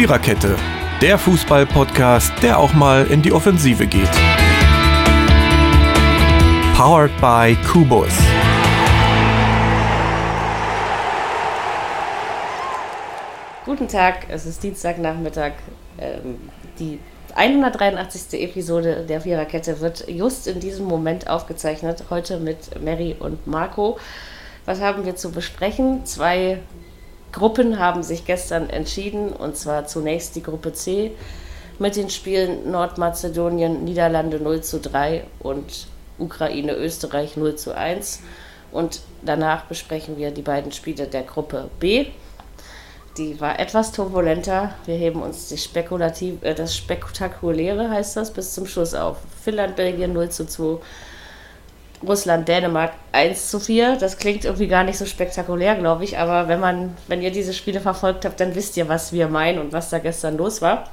Viererkette, der Fußball-Podcast, der auch mal in die Offensive geht. Powered by Kubus. Guten Tag, es ist Dienstagnachmittag. Ähm, die 183. Episode der Viererkette wird just in diesem Moment aufgezeichnet. Heute mit Mary und Marco. Was haben wir zu besprechen? Zwei Gruppen haben sich gestern entschieden, und zwar zunächst die Gruppe C mit den Spielen Nordmazedonien, Niederlande 0 zu 3 und Ukraine, Österreich 0 zu 1. Und danach besprechen wir die beiden Spiele der Gruppe B. Die war etwas turbulenter. Wir heben uns die Spekulativ äh, das Spektakuläre, heißt das, bis zum Schluss auf. Finnland, Belgien 0 zu 2, Russland, Dänemark 1 zu 4. Das klingt irgendwie gar nicht so spektakulär, glaube ich, aber wenn man, wenn ihr diese Spiele verfolgt habt, dann wisst ihr, was wir meinen und was da gestern los war.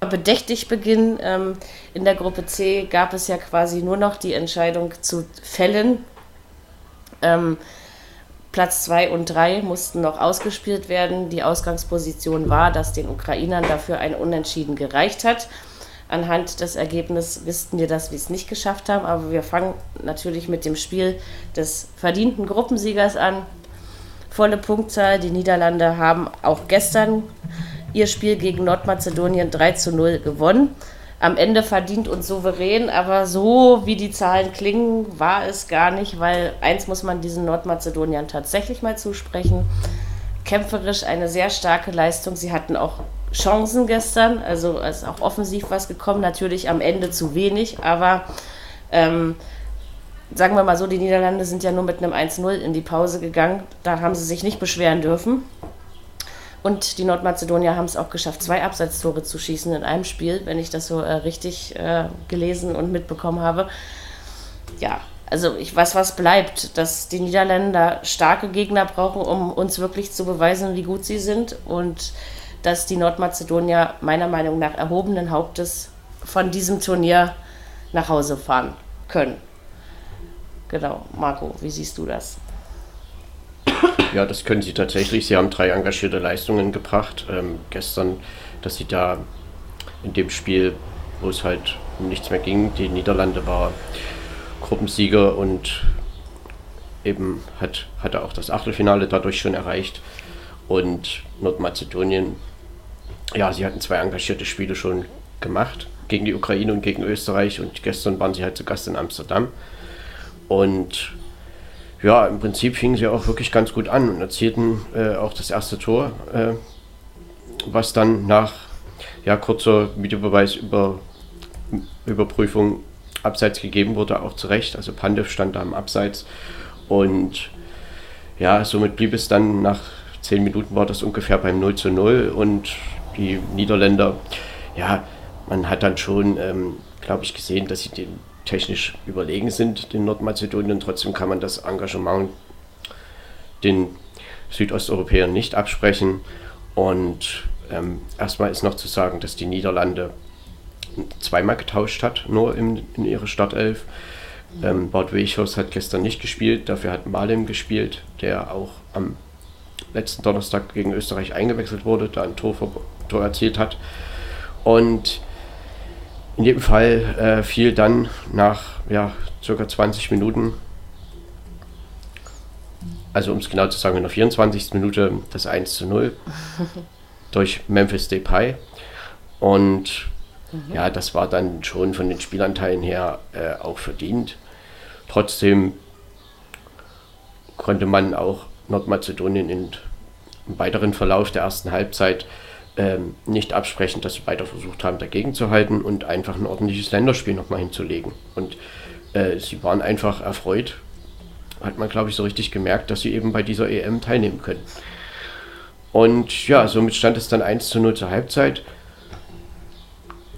Bedächtig Beginn ähm, in der Gruppe C gab es ja quasi nur noch die Entscheidung zu fällen. Ähm, Platz 2 und 3 mussten noch ausgespielt werden. Die Ausgangsposition war, dass den Ukrainern dafür ein Unentschieden gereicht hat. Anhand des Ergebnisses wussten wir, dass wir es nicht geschafft haben, aber wir fangen natürlich mit dem Spiel des verdienten Gruppensiegers an. Volle Punktzahl. Die Niederlande haben auch gestern ihr Spiel gegen Nordmazedonien 3 zu 0 gewonnen. Am Ende verdient und souverän, aber so wie die Zahlen klingen, war es gar nicht, weil eins muss man diesen Nordmazedoniern tatsächlich mal zusprechen. Kämpferisch eine sehr starke Leistung. Sie hatten auch Chancen gestern, also ist auch offensiv was gekommen, natürlich am Ende zu wenig, aber ähm, sagen wir mal so, die Niederlande sind ja nur mit einem 1-0 in die Pause gegangen, da haben sie sich nicht beschweren dürfen. Und die Nordmazedonier haben es auch geschafft, zwei Abseitstore zu schießen in einem Spiel, wenn ich das so äh, richtig äh, gelesen und mitbekommen habe. Ja, also ich weiß, was bleibt, dass die Niederländer starke Gegner brauchen, um uns wirklich zu beweisen, wie gut sie sind. Und dass die Nordmazedonier meiner Meinung nach erhobenen Hauptes von diesem Turnier nach Hause fahren können. Genau, Marco, wie siehst du das? Ja, das können sie tatsächlich. Sie haben drei engagierte Leistungen gebracht. Ähm, gestern, dass sie da in dem Spiel, wo es halt um nichts mehr ging, die Niederlande war Gruppensieger und eben hat, hatte auch das Achtelfinale dadurch schon erreicht. Und Nordmazedonien ja, sie hatten zwei engagierte Spiele schon gemacht, gegen die Ukraine und gegen Österreich und gestern waren sie halt zu Gast in Amsterdam. Und ja, im Prinzip fingen sie auch wirklich ganz gut an und erzielten äh, auch das erste Tor, äh, was dann nach ja, kurzer Videobeweis über, Überprüfung abseits gegeben wurde, auch zu Recht. Also Pandev stand da im Abseits und ja, somit blieb es dann nach zehn Minuten war das ungefähr beim 0 zu 0 und die Niederländer, ja, man hat dann schon, ähm, glaube ich, gesehen, dass sie den technisch überlegen sind, den Nordmazedonien. Trotzdem kann man das Engagement den Südosteuropäern nicht absprechen. Und ähm, erstmal ist noch zu sagen, dass die Niederlande zweimal getauscht hat, nur in, in ihre Startelf. Ähm, Bart Weichhaus hat gestern nicht gespielt, dafür hat Malem gespielt, der auch am letzten Donnerstag gegen Österreich eingewechselt wurde, da ein Tor, Tor erzielt hat. Und in jedem Fall äh, fiel dann nach ja, circa 20 Minuten, also um es genau zu sagen, in der 24. Minute das 1 zu 0 durch Memphis Depay. Und mhm. ja, das war dann schon von den Spielanteilen her äh, auch verdient. Trotzdem konnte man auch Nordmazedonien in, im weiteren Verlauf der ersten Halbzeit ähm, nicht absprechen, dass sie weiter versucht haben, dagegen zu halten und einfach ein ordentliches Länderspiel nochmal hinzulegen. Und äh, sie waren einfach erfreut, hat man, glaube ich, so richtig gemerkt, dass sie eben bei dieser EM teilnehmen können. Und ja, somit stand es dann 1 zu 0 zur Halbzeit.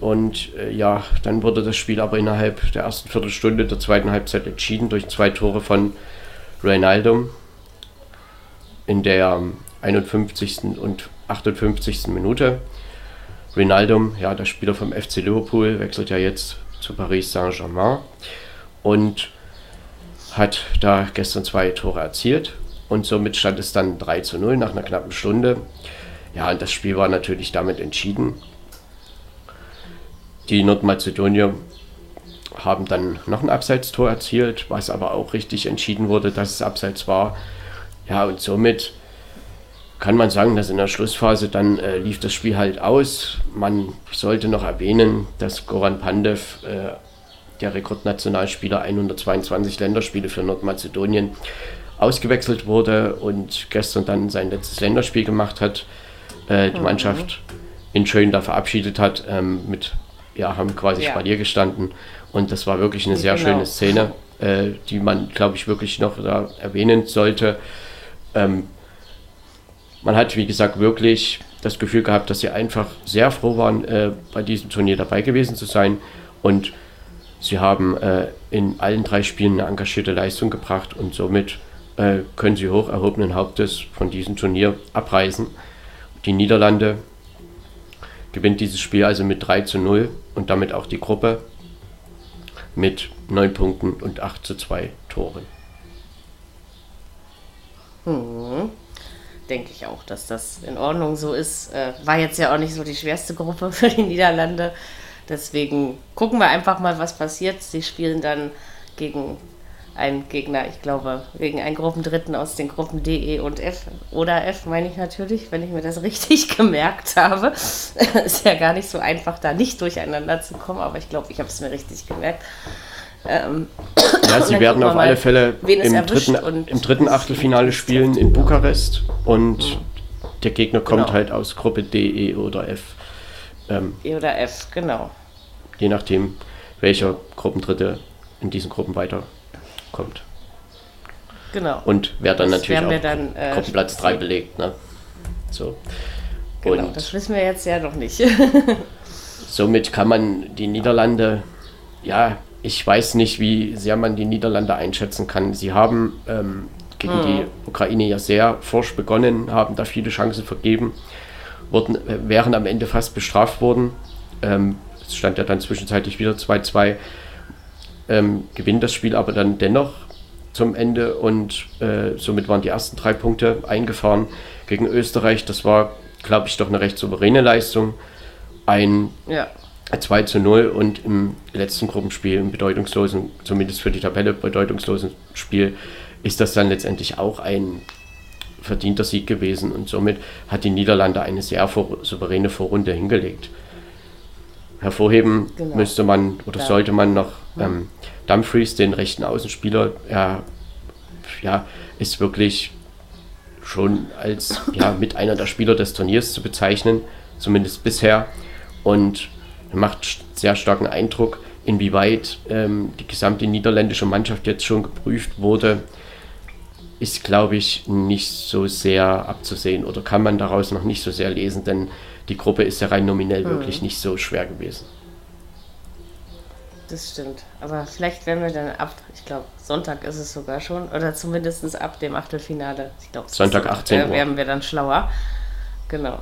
Und äh, ja, dann wurde das Spiel aber innerhalb der ersten Viertelstunde der zweiten Halbzeit entschieden durch zwei Tore von Reynaldum, in der 51. und 58. Minute. Rinaldum, ja, der Spieler vom FC Liverpool, wechselt ja jetzt zu Paris Saint-Germain und hat da gestern zwei Tore erzielt und somit stand es dann 3 zu 0 nach einer knappen Stunde. Ja, und das Spiel war natürlich damit entschieden. Die Nordmazedonier haben dann noch ein Abseitstor erzielt, was aber auch richtig entschieden wurde, dass es Abseits war. Ja, und somit kann man sagen, dass in der Schlussphase dann äh, lief das Spiel halt aus. Man sollte noch erwähnen, dass Goran Pandev, äh, der Rekordnationalspieler, 122 Länderspiele für Nordmazedonien, ausgewechselt wurde und gestern dann sein letztes Länderspiel gemacht hat. Äh, die mhm. Mannschaft in Schön da verabschiedet hat, ähm, mit, ja, haben quasi ja. Spalier gestanden. Und das war wirklich eine sehr genau. schöne Szene, äh, die man, glaube ich, wirklich noch da erwähnen sollte. Ähm, man hat, wie gesagt, wirklich das Gefühl gehabt, dass sie einfach sehr froh waren, äh, bei diesem Turnier dabei gewesen zu sein. Und sie haben äh, in allen drei Spielen eine engagierte Leistung gebracht und somit äh, können sie hoch erhobenen Hauptes von diesem Turnier abreisen. Die Niederlande gewinnt dieses Spiel also mit 3 zu 0 und damit auch die Gruppe mit 9 Punkten und 8 zu 2 Toren. Mhm denke ich auch, dass das in Ordnung so ist. Äh, war jetzt ja auch nicht so die schwerste Gruppe für die Niederlande. Deswegen gucken wir einfach mal, was passiert. Sie spielen dann gegen einen Gegner, ich glaube, gegen einen Gruppendritten aus den Gruppen D, E und F. Oder F meine ich natürlich, wenn ich mir das richtig gemerkt habe. ist ja gar nicht so einfach, da nicht durcheinander zu kommen, aber ich glaube, ich habe es mir richtig gemerkt. Ähm, ja, sie werden auf alle Fälle im dritten, im dritten Achtelfinale spielen in Bukarest und mhm. der Gegner kommt genau. halt aus Gruppe D, E oder F. Ähm, e oder F, genau. Je nachdem, welcher Gruppendritte in diesen Gruppen weiterkommt. Genau. Und wer dann das natürlich auch dann, äh, Gruppenplatz 3 belegt. Ne? So. Genau, und das wissen wir jetzt ja noch nicht. somit kann man die Niederlande ja ich weiß nicht, wie sehr man die Niederlande einschätzen kann. Sie haben ähm, gegen mhm. die Ukraine ja sehr forsch begonnen, haben da viele Chancen vergeben, wurden, äh, wären am Ende fast bestraft worden. Ähm, es stand ja dann zwischenzeitlich wieder 2-2, ähm, gewinnt das Spiel aber dann dennoch zum Ende und äh, somit waren die ersten drei Punkte eingefahren gegen Österreich. Das war, glaube ich, doch eine recht souveräne Leistung. Ein ja. 2 zu 0 und im letzten Gruppenspiel, im bedeutungslosen, zumindest für die Tabelle bedeutungslosen Spiel, ist das dann letztendlich auch ein verdienter Sieg gewesen und somit hat die Niederlande eine sehr vor, souveräne Vorrunde hingelegt. Hervorheben genau. müsste man oder ja. sollte man noch ähm, Dumfries, den rechten Außenspieler, er ja, ist wirklich schon als ja, mit einer der Spieler des Turniers zu bezeichnen, zumindest bisher. Und macht sehr starken Eindruck, inwieweit ähm, die gesamte niederländische Mannschaft jetzt schon geprüft wurde, ist, glaube ich, nicht so sehr abzusehen oder kann man daraus noch nicht so sehr lesen, denn die Gruppe ist ja rein nominell mhm. wirklich nicht so schwer gewesen. Das stimmt. Aber vielleicht werden wir dann ab, ich glaube, Sonntag ist es sogar schon, oder zumindest ab dem Achtelfinale. Ich glaube, Sonntag 18 Uhr. werden wir dann schlauer. Genau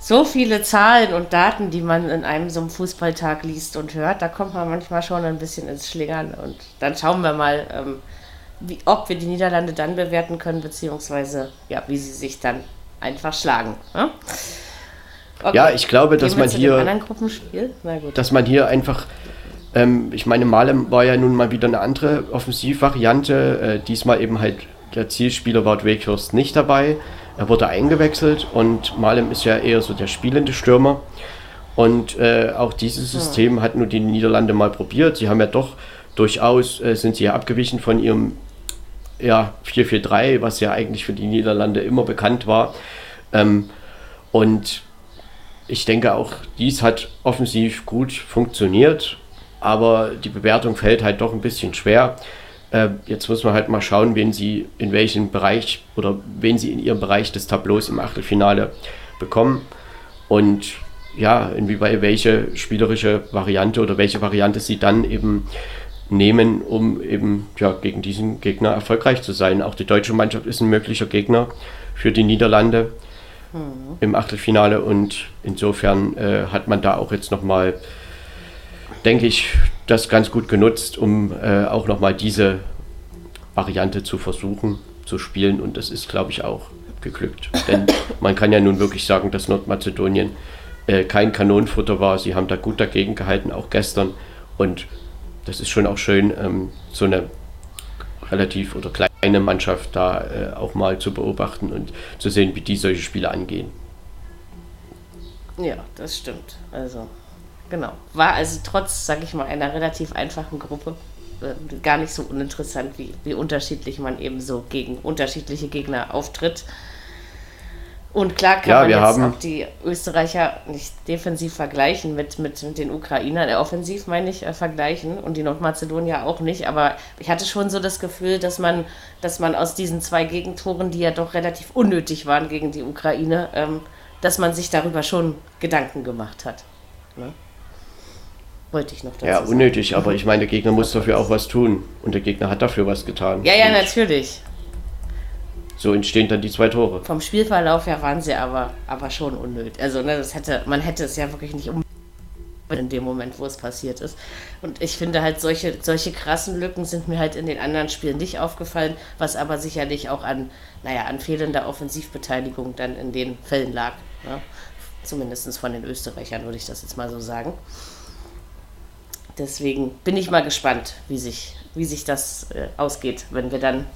so viele Zahlen und Daten, die man in einem so einem Fußballtag liest und hört, da kommt man manchmal schon ein bisschen ins Schlingern. Und dann schauen wir mal, ähm, wie, ob wir die Niederlande dann bewerten können, beziehungsweise ja, wie sie sich dann einfach schlagen. Ne? Okay. Ja, ich glaube, dass man hier, dass man hier einfach, ähm, ich meine, Malem war ja nun mal wieder eine andere Offensivvariante. Äh, diesmal eben halt der Zielspieler Wout Weghorst nicht dabei. Er wurde eingewechselt und Malem ist ja eher so der spielende Stürmer. Und äh, auch dieses System hat nur die Niederlande mal probiert. Sie haben ja doch durchaus, äh, sind sie ja abgewichen von ihrem ja, 4-4-3, was ja eigentlich für die Niederlande immer bekannt war. Ähm, und ich denke auch, dies hat offensiv gut funktioniert, aber die Bewertung fällt halt doch ein bisschen schwer. Äh, jetzt muss man halt mal schauen, wen sie in welchem Bereich oder wen sie in ihrem Bereich des Tableaus im Achtelfinale bekommen. Und ja, inwieweit welche spielerische Variante oder welche Variante sie dann eben nehmen, um eben ja, gegen diesen Gegner erfolgreich zu sein. Auch die deutsche Mannschaft ist ein möglicher Gegner für die Niederlande mhm. im Achtelfinale und insofern äh, hat man da auch jetzt nochmal, denke ich, das ganz gut genutzt, um äh, auch nochmal diese Variante zu versuchen zu spielen und das ist, glaube ich, auch geglückt. Denn man kann ja nun wirklich sagen, dass Nordmazedonien äh, kein Kanonenfutter war. Sie haben da gut dagegen gehalten, auch gestern. Und das ist schon auch schön, ähm, so eine relativ oder kleine Mannschaft da äh, auch mal zu beobachten und zu sehen, wie die solche Spiele angehen. Ja, das stimmt. Also, genau. War also trotz, sag ich mal, einer relativ einfachen Gruppe äh, gar nicht so uninteressant, wie, wie unterschiedlich man eben so gegen unterschiedliche Gegner auftritt. Und klar kann ja, man jetzt haben auch die Österreicher nicht defensiv vergleichen mit, mit den Ukrainern, äh, offensiv meine ich, äh, vergleichen und die Nordmazedonier auch nicht. Aber ich hatte schon so das Gefühl, dass man, dass man aus diesen zwei Gegentoren, die ja doch relativ unnötig waren gegen die Ukraine, ähm, dass man sich darüber schon Gedanken gemacht hat. Ne? Wollte ich noch dazu Ja, unnötig, sagen. aber ich meine, der Gegner muss dafür auch was tun. Und der Gegner hat dafür was getan. Ja, ja, natürlich. So entstehen dann die zwei Tore. Vom Spielverlauf her waren sie aber, aber schon unnötig. Also, ne, das hätte, man hätte es ja wirklich nicht um in dem Moment, wo es passiert ist. Und ich finde halt, solche, solche krassen Lücken sind mir halt in den anderen Spielen nicht aufgefallen, was aber sicherlich auch an, naja, an fehlender Offensivbeteiligung dann in den Fällen lag. Ne? Zumindest von den Österreichern würde ich das jetzt mal so sagen. Deswegen bin ich mal gespannt, wie sich, wie sich das äh, ausgeht, wenn wir dann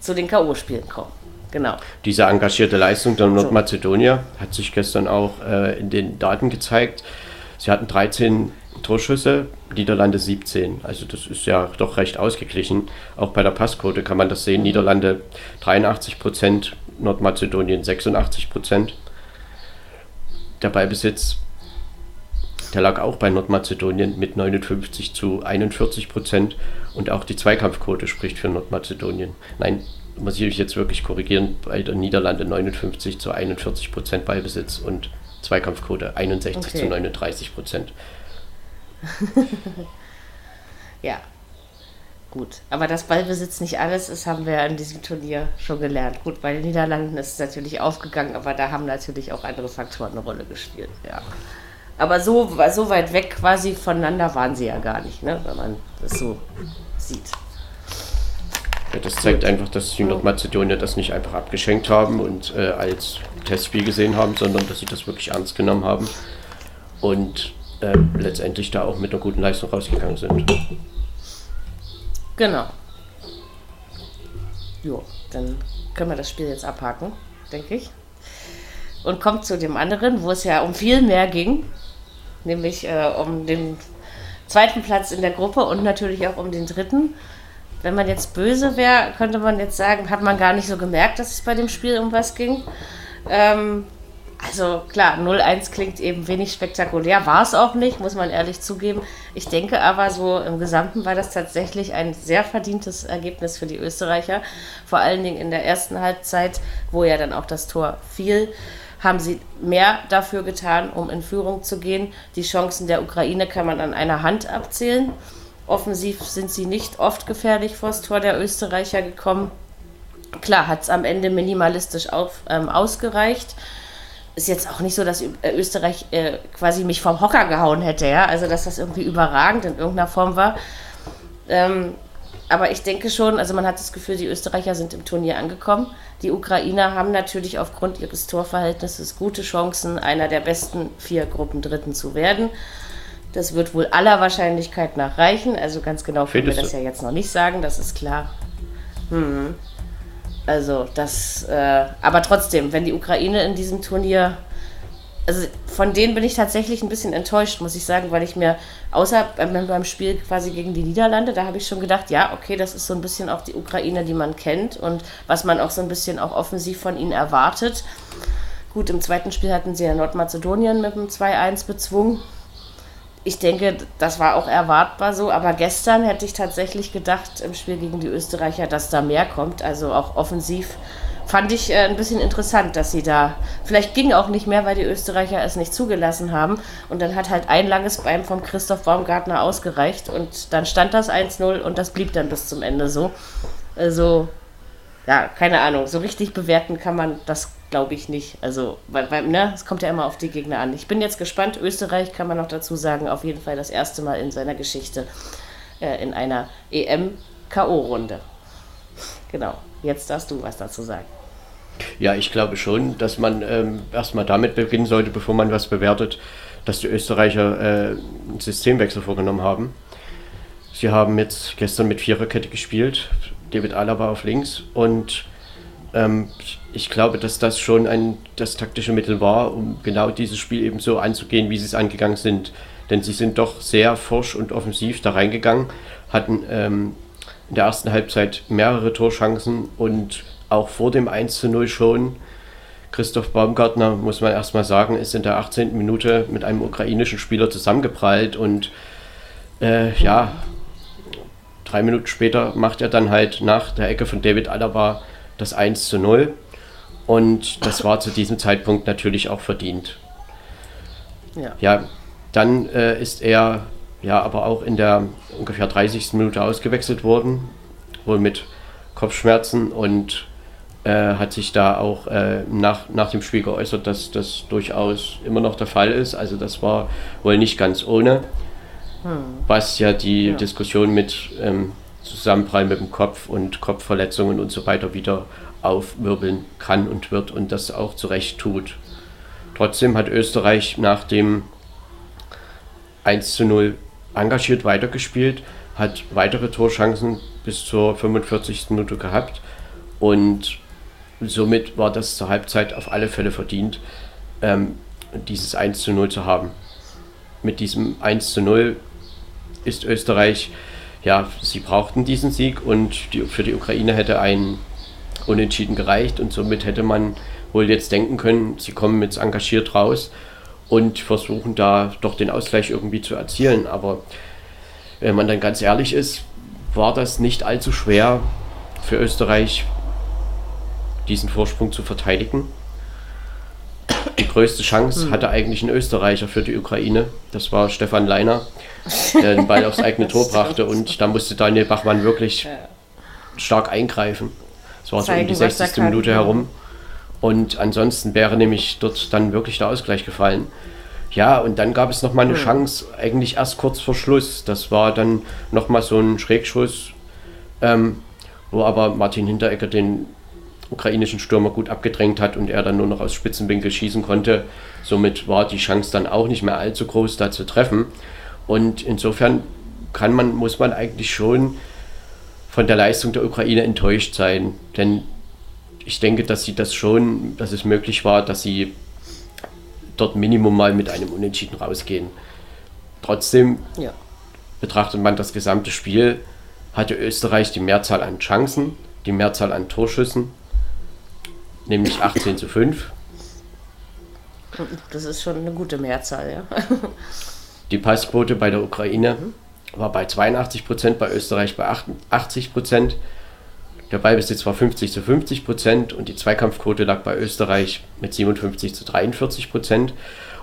zu den K.O.-Spielen kommen. Genau. Diese engagierte Leistung der Nordmazedonier hat sich gestern auch äh, in den Daten gezeigt. Sie hatten 13 Torschüsse, Niederlande 17. Also das ist ja doch recht ausgeglichen. Auch bei der Passquote kann man das sehen. Niederlande 83 Prozent, Nordmazedonien 86 Prozent. Der Ballbesitz, der lag auch bei Nordmazedonien mit 59 zu 41 Prozent. Und auch die Zweikampfquote spricht für Nordmazedonien. Nein, muss ich jetzt wirklich korrigieren, bei der Niederlande 59 zu 41 Prozent Ballbesitz und Zweikampfquote 61 okay. zu 39 Prozent. ja, gut. Aber dass Ballbesitz nicht alles ist, haben wir in diesem Turnier schon gelernt. Gut, bei den Niederlanden ist es natürlich aufgegangen, aber da haben natürlich auch andere Faktoren eine Rolle gespielt. Ja. Aber so, so weit weg quasi voneinander waren sie ja gar nicht, ne? wenn man das so sieht. Ja, das zeigt einfach, dass die Nordmazedonier das nicht einfach abgeschenkt haben und äh, als Testspiel gesehen haben, sondern dass sie das wirklich ernst genommen haben und äh, letztendlich da auch mit einer guten Leistung rausgegangen sind. Genau. Jo, dann können wir das Spiel jetzt abhaken, denke ich. Und kommt zu dem anderen, wo es ja um viel mehr ging, nämlich äh, um den zweiten Platz in der Gruppe und natürlich auch um den dritten. Wenn man jetzt böse wäre, könnte man jetzt sagen, hat man gar nicht so gemerkt, dass es bei dem Spiel um was ging. Ähm, also klar, 0-1 klingt eben wenig spektakulär, war es auch nicht, muss man ehrlich zugeben. Ich denke aber so im Gesamten war das tatsächlich ein sehr verdientes Ergebnis für die Österreicher. Vor allen Dingen in der ersten Halbzeit, wo ja dann auch das Tor fiel, haben sie mehr dafür getan, um in Führung zu gehen. Die Chancen der Ukraine kann man an einer Hand abzählen. Offensiv sind sie nicht oft gefährlich vor das Tor der Österreicher gekommen. Klar, hat es am Ende minimalistisch auf, ähm, ausgereicht. Ist jetzt auch nicht so, dass Österreich äh, quasi mich vom Hocker gehauen hätte, ja. Also, dass das irgendwie überragend in irgendeiner Form war. Ähm, aber ich denke schon, also man hat das Gefühl, die Österreicher sind im Turnier angekommen. Die Ukrainer haben natürlich aufgrund ihres Torverhältnisses gute Chancen, einer der besten vier Gruppendritten zu werden. Das wird wohl aller Wahrscheinlichkeit nach reichen. Also ganz genau können wir das ja jetzt noch nicht sagen, das ist klar. Hm. Also das, äh, aber trotzdem, wenn die Ukraine in diesem Turnier, also von denen bin ich tatsächlich ein bisschen enttäuscht, muss ich sagen, weil ich mir, außer beim, beim Spiel quasi gegen die Niederlande, da habe ich schon gedacht, ja, okay, das ist so ein bisschen auch die Ukraine, die man kennt und was man auch so ein bisschen auch offensiv von ihnen erwartet. Gut, im zweiten Spiel hatten sie ja Nordmazedonien mit einem 2-1 bezwungen ich denke, das war auch erwartbar so, aber gestern hätte ich tatsächlich gedacht im Spiel gegen die Österreicher, dass da mehr kommt. Also auch offensiv fand ich äh, ein bisschen interessant, dass sie da, vielleicht ging auch nicht mehr, weil die Österreicher es nicht zugelassen haben. Und dann hat halt ein langes Bein vom Christoph Baumgartner ausgereicht und dann stand das 1-0 und das blieb dann bis zum Ende so. Also, ja, keine Ahnung, so richtig bewerten kann man das glaube ich nicht. Also, weil, weil, ne, es kommt ja immer auf die Gegner an. Ich bin jetzt gespannt. Österreich kann man noch dazu sagen, auf jeden Fall das erste Mal in seiner Geschichte äh, in einer EM-K.O.-Runde. Genau. Jetzt darfst du was dazu sagen. Ja, ich glaube schon, dass man ähm, erstmal damit beginnen sollte, bevor man was bewertet, dass die Österreicher äh, einen Systemwechsel vorgenommen haben. Sie haben jetzt gestern mit Viererkette gespielt, David Alaba auf links und ähm, ich glaube, dass das schon ein, das taktische Mittel war, um genau dieses Spiel eben so anzugehen, wie sie es angegangen sind. Denn sie sind doch sehr forsch und offensiv da reingegangen, hatten ähm, in der ersten Halbzeit mehrere Torchancen und auch vor dem 1 zu 0 schon. Christoph Baumgartner, muss man erstmal sagen, ist in der 18. Minute mit einem ukrainischen Spieler zusammengeprallt und äh, ja, drei Minuten später macht er dann halt nach der Ecke von David Alaba das 1 zu 0. Und das war zu diesem Zeitpunkt natürlich auch verdient. Ja, ja dann äh, ist er ja aber auch in der ungefähr 30. Minute ausgewechselt worden, wohl mit Kopfschmerzen und äh, hat sich da auch äh, nach, nach dem Spiel geäußert, dass das durchaus immer noch der Fall ist. Also das war wohl nicht ganz ohne, hm. was ja die ja. Diskussion mit ähm, Zusammenprall mit dem Kopf und Kopfverletzungen und so weiter wieder aufwirbeln kann und wird und das auch zu Recht tut. Trotzdem hat Österreich nach dem 1 zu 0 engagiert weitergespielt, hat weitere Torchancen bis zur 45. Minute gehabt und somit war das zur Halbzeit auf alle Fälle verdient, ähm, dieses 1 zu 0 zu haben. Mit diesem 1 zu 0 ist Österreich, ja, sie brauchten diesen Sieg und die, für die Ukraine hätte ein Unentschieden gereicht und somit hätte man wohl jetzt denken können, sie kommen jetzt engagiert raus und versuchen da doch den Ausgleich irgendwie zu erzielen. Aber wenn man dann ganz ehrlich ist, war das nicht allzu schwer für Österreich, diesen Vorsprung zu verteidigen. Die größte Chance hm. hatte eigentlich ein Österreicher für die Ukraine. Das war Stefan Leiner, der den Ball aufs eigene Tor brachte. Und da musste Daniel Bachmann wirklich stark eingreifen. Es war so um die 60. Minute herum. Und ansonsten wäre nämlich dort dann wirklich der Ausgleich gefallen. Ja, und dann gab es nochmal eine hm. Chance, eigentlich erst kurz vor Schluss. Das war dann nochmal so ein Schrägschuss, ähm, wo aber Martin Hinteregger den ukrainischen Stürmer gut abgedrängt hat und er dann nur noch aus Spitzenwinkel schießen konnte. Somit war die Chance dann auch nicht mehr allzu groß, da zu treffen. Und insofern kann man, muss man eigentlich schon von der Leistung der Ukraine enttäuscht sein. Denn ich denke, dass sie das schon, dass es möglich war, dass sie dort Minimum mal mit einem Unentschieden rausgehen. Trotzdem ja. betrachtet man das gesamte Spiel, hatte Österreich die Mehrzahl an Chancen, die Mehrzahl an Torschüssen nämlich 18 zu 5. Das ist schon eine gute Mehrzahl, ja. Die Passquote bei der Ukraine mhm. war bei 82 Prozent, bei Österreich bei 80 Prozent. Der Ballbesitz war 50 zu 50 Prozent und die Zweikampfquote lag bei Österreich mit 57 zu 43 Prozent.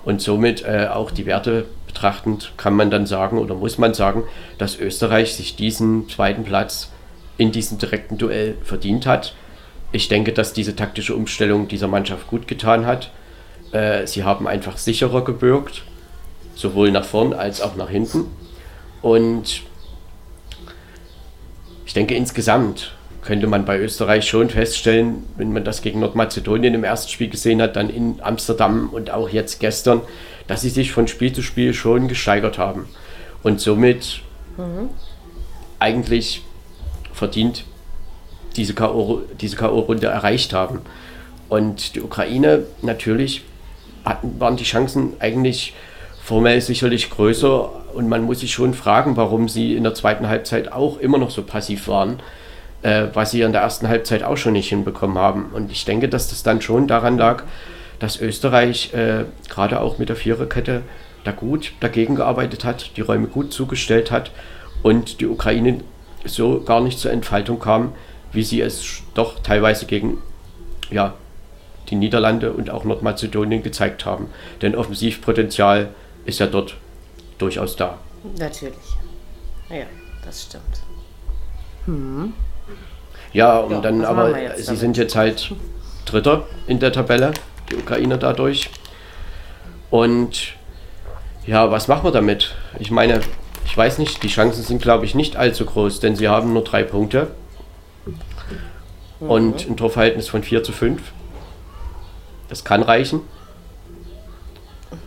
Und somit äh, auch die Werte betrachtend kann man dann sagen oder muss man sagen, dass Österreich sich diesen zweiten Platz in diesem direkten Duell verdient hat ich denke, dass diese taktische Umstellung dieser Mannschaft gut getan hat. Äh, sie haben einfach sicherer gebürgt, sowohl nach vorn als auch nach hinten. Und ich denke, insgesamt könnte man bei Österreich schon feststellen, wenn man das gegen Nordmazedonien im ersten Spiel gesehen hat, dann in Amsterdam und auch jetzt gestern, dass sie sich von Spiel zu Spiel schon gesteigert haben und somit mhm. eigentlich verdient diese K.O. diese K.O.-Runde erreicht haben. Und die Ukraine natürlich hatten, waren die Chancen eigentlich formell sicherlich größer und man muss sich schon fragen, warum sie in der zweiten Halbzeit auch immer noch so passiv waren, äh, was sie in der ersten Halbzeit auch schon nicht hinbekommen haben. Und ich denke, dass das dann schon daran lag, dass Österreich äh, gerade auch mit der Viererkette da gut dagegen gearbeitet hat, die Räume gut zugestellt hat und die Ukraine so gar nicht zur Entfaltung kam, wie sie es doch teilweise gegen ja, die Niederlande und auch Nordmazedonien gezeigt haben. Denn Offensivpotenzial ist ja dort durchaus da. Natürlich. Ja, das stimmt. Hm. Ja, und ja, dann aber, sie damit? sind jetzt halt Dritter in der Tabelle, die Ukrainer dadurch. Und ja, was machen wir damit? Ich meine, ich weiß nicht, die Chancen sind, glaube ich, nicht allzu groß, denn sie haben nur drei Punkte und ein Torverhältnis von 4 zu 5. Das kann reichen.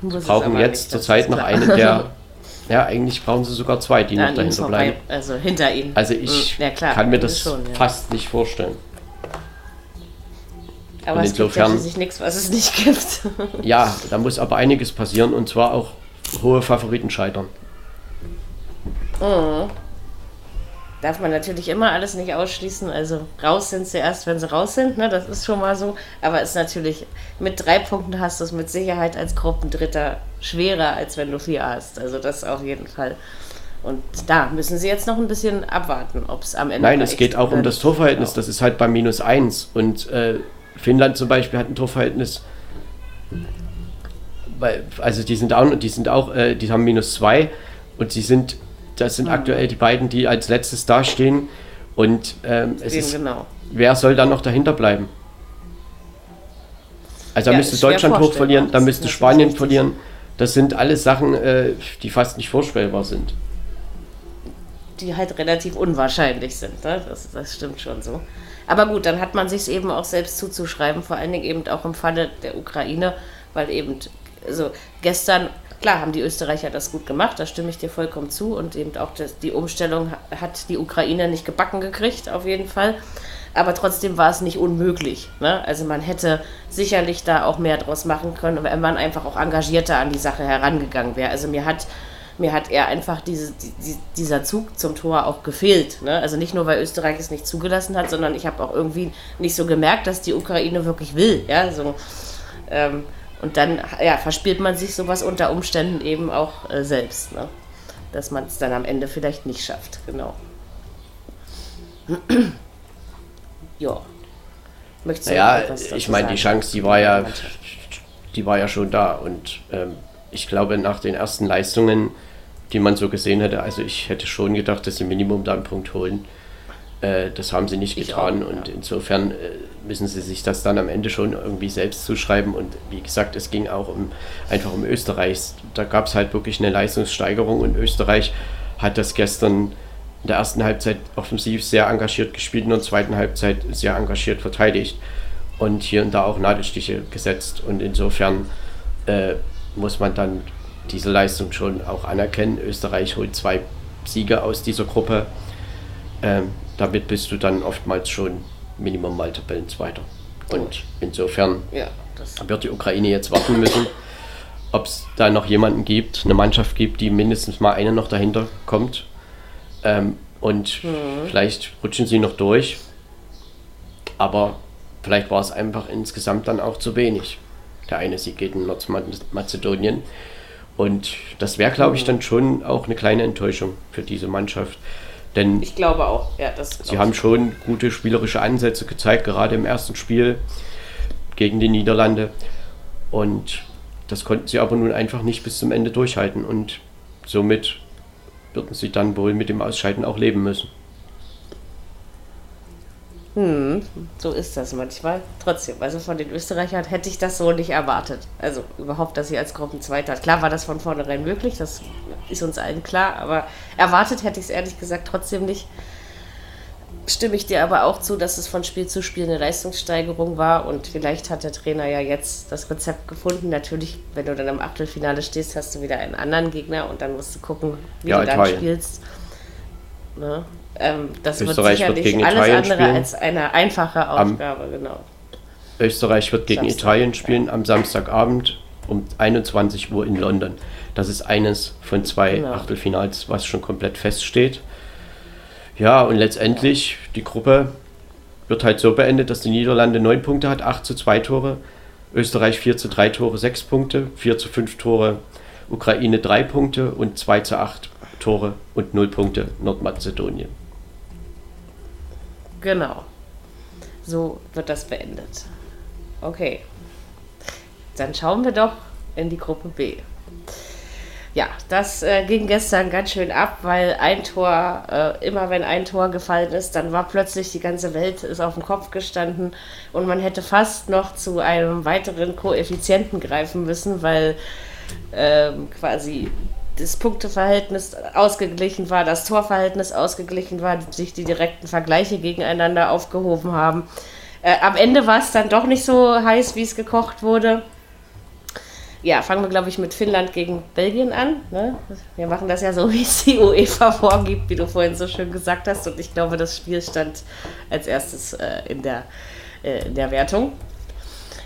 Sie brauchen jetzt zurzeit noch einen, der. Ja, eigentlich brauchen sie sogar zwei, die ja, noch dahinter bleiben. Also hinter ihnen. Also ich hm, ja, klar, kann mir das schon, ja. fast nicht vorstellen. Aber und es insofern, gibt sich nichts, was es nicht gibt. ja, da muss aber einiges passieren und zwar auch hohe Favoriten scheitern. Mhm. Darf man natürlich immer alles nicht ausschließen. Also raus sind sie erst, wenn sie raus sind. Ne? Das ist schon mal so. Aber es ist natürlich, mit drei Punkten hast du es mit Sicherheit als Gruppendritter schwerer, als wenn du vier hast. Also das auf jeden Fall. Und da müssen sie jetzt noch ein bisschen abwarten, ob es am Ende. Nein, es geht auch um das Torverhältnis. Genau. Das ist halt bei minus eins. Und äh, Finnland zum Beispiel hat ein Torverhältnis. Weil, also die sind auch, die sind auch, äh, die haben minus zwei und sie sind, das sind mhm. aktuell die beiden, die als letztes dastehen. Und ähm, es ist, genau. wer soll dann noch dahinter bleiben? Also da ja, müsste Deutschland hoch verlieren, da müsste Spanien verlieren. Das sind alles Sachen, äh, die fast nicht vorstellbar sind. Die halt relativ unwahrscheinlich sind, ne? das, das stimmt schon so. Aber gut, dann hat man sich es eben auch selbst zuzuschreiben, vor allen Dingen eben auch im Falle der Ukraine, weil eben, also gestern, klar haben die Österreicher das gut gemacht, da stimme ich dir vollkommen zu und eben auch das, die Umstellung hat die Ukraine nicht gebacken gekriegt, auf jeden Fall. Aber trotzdem war es nicht unmöglich. Ne? Also man hätte sicherlich da auch mehr draus machen können, wenn man einfach auch engagierter an die Sache herangegangen wäre. Also mir hat mir hat eher einfach diese, die, dieser Zug zum Tor auch gefehlt. Ne? Also nicht nur, weil Österreich es nicht zugelassen hat, sondern ich habe auch irgendwie nicht so gemerkt, dass die Ukraine wirklich will. Ja? So, ähm, und dann ja, verspielt man sich sowas unter Umständen eben auch äh, selbst. Ne? Dass man es dann am Ende vielleicht nicht schafft. Genau. ja. Möchtest du naja, ich meine, die Chance, die war ja, die war ja schon da und ähm, ich glaube, nach den ersten Leistungen, die man so gesehen hätte, also ich hätte schon gedacht, dass sie Minimum da einen Punkt holen. Äh, das haben sie nicht getan auch, und ja. insofern äh, müssen sie sich das dann am Ende schon irgendwie selbst zuschreiben. Und wie gesagt, es ging auch um, einfach um Österreich. Da gab es halt wirklich eine Leistungssteigerung und Österreich hat das gestern in der ersten Halbzeit offensiv sehr engagiert gespielt und in der zweiten Halbzeit sehr engagiert verteidigt und hier und da auch Nadelstiche gesetzt. Und insofern äh, muss man dann diese Leistung schon auch anerkennen. Österreich holt zwei Siege aus dieser Gruppe. Ähm, damit bist du dann oftmals schon Minimum mal Tabellenzweiter. Und insofern ja, wird die Ukraine jetzt warten müssen, ob es da noch jemanden gibt, eine Mannschaft gibt, die mindestens mal eine noch dahinter kommt. Ähm, und mhm. vielleicht rutschen sie noch durch. Aber vielleicht war es einfach insgesamt dann auch zu wenig. Der eine Sieg gegen Nordmazedonien. Und das wäre, glaube ich, dann schon auch eine kleine Enttäuschung für diese Mannschaft. Denn ich glaube auch, ja, das sie haben schon gute spielerische Ansätze gezeigt, gerade im ersten Spiel gegen die Niederlande. Und das konnten sie aber nun einfach nicht bis zum Ende durchhalten. Und somit würden sie dann wohl mit dem Ausscheiden auch leben müssen. Hm, so ist das manchmal. Trotzdem, also von den Österreichern hätte ich das so nicht erwartet. Also überhaupt, dass sie als Gruppenzweiter. Klar war das von vornherein möglich, das ist uns allen klar, aber erwartet hätte ich es ehrlich gesagt trotzdem nicht. Stimme ich dir aber auch zu, dass es von Spiel zu Spiel eine Leistungssteigerung war und vielleicht hat der Trainer ja jetzt das Rezept gefunden. Natürlich, wenn du dann im Achtelfinale stehst, hast du wieder einen anderen Gegner und dann musst du gucken, wie ja, du dann spielst. Ne? Ähm, das Österreich wird sicherlich wird alles Italien andere spielen. als eine einfache Aufgabe, am, genau. Österreich wird gegen Samstag, Italien spielen ja. am Samstagabend um 21 Uhr in London. Das ist eines von zwei genau. Achtelfinals, was schon komplett feststeht. Ja, und letztendlich ja. die Gruppe wird halt so beendet, dass die Niederlande 9 Punkte hat, 8 zu 2 Tore, Österreich 4 zu 3 Tore, 6 Punkte, 4 zu 5 Tore, Ukraine 3 Punkte und 2 zu 8 Tore und 0 Punkte Nordmazedonien. Genau. So wird das beendet. Okay. Dann schauen wir doch in die Gruppe B. Ja, das äh, ging gestern ganz schön ab, weil ein Tor, äh, immer wenn ein Tor gefallen ist, dann war plötzlich die ganze Welt ist auf dem Kopf gestanden und man hätte fast noch zu einem weiteren Koeffizienten greifen müssen, weil ähm, quasi das Punkteverhältnis ausgeglichen war, das Torverhältnis ausgeglichen war, sich die direkten Vergleiche gegeneinander aufgehoben haben. Äh, am Ende war es dann doch nicht so heiß, wie es gekocht wurde. Ja, fangen wir, glaube ich, mit Finnland gegen Belgien an. Ne? Wir machen das ja so, wie es die UEFA vorgibt, wie du vorhin so schön gesagt hast. Und ich glaube, das Spiel stand als erstes äh, in, der, äh, in der Wertung.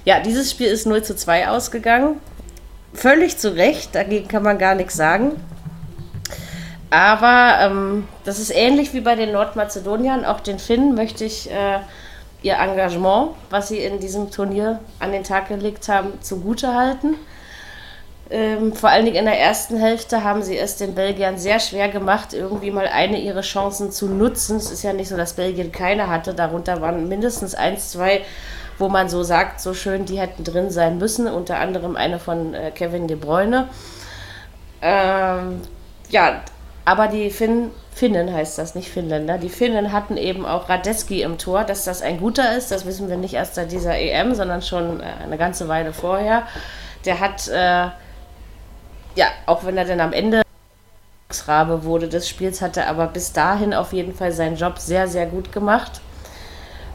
Ja, dieses Spiel ist 0 zu 2 ausgegangen. Völlig zu Recht, dagegen kann man gar nichts sagen. Aber ähm, das ist ähnlich wie bei den Nordmazedoniern. Auch den Finnen möchte ich äh, ihr Engagement, was sie in diesem Turnier an den Tag gelegt haben, zugute halten. Ähm, vor allen Dingen in der ersten Hälfte haben sie es den Belgiern sehr schwer gemacht, irgendwie mal eine ihrer Chancen zu nutzen. Es ist ja nicht so, dass Belgien keine hatte. Darunter waren mindestens eins, zwei, wo man so sagt, so schön, die hätten drin sein müssen. Unter anderem eine von äh, Kevin De Bruyne. Ähm, ja, aber die Finn, Finnen heißt das, nicht Finnländer. Die Finnen hatten eben auch Radetzky im Tor. Dass das ein guter ist, das wissen wir nicht erst seit dieser EM, sondern schon äh, eine ganze Weile vorher. Der hat, äh, ja, auch wenn er dann am Ende Rabe wurde des Spiels, hat er aber bis dahin auf jeden Fall seinen Job sehr, sehr gut gemacht.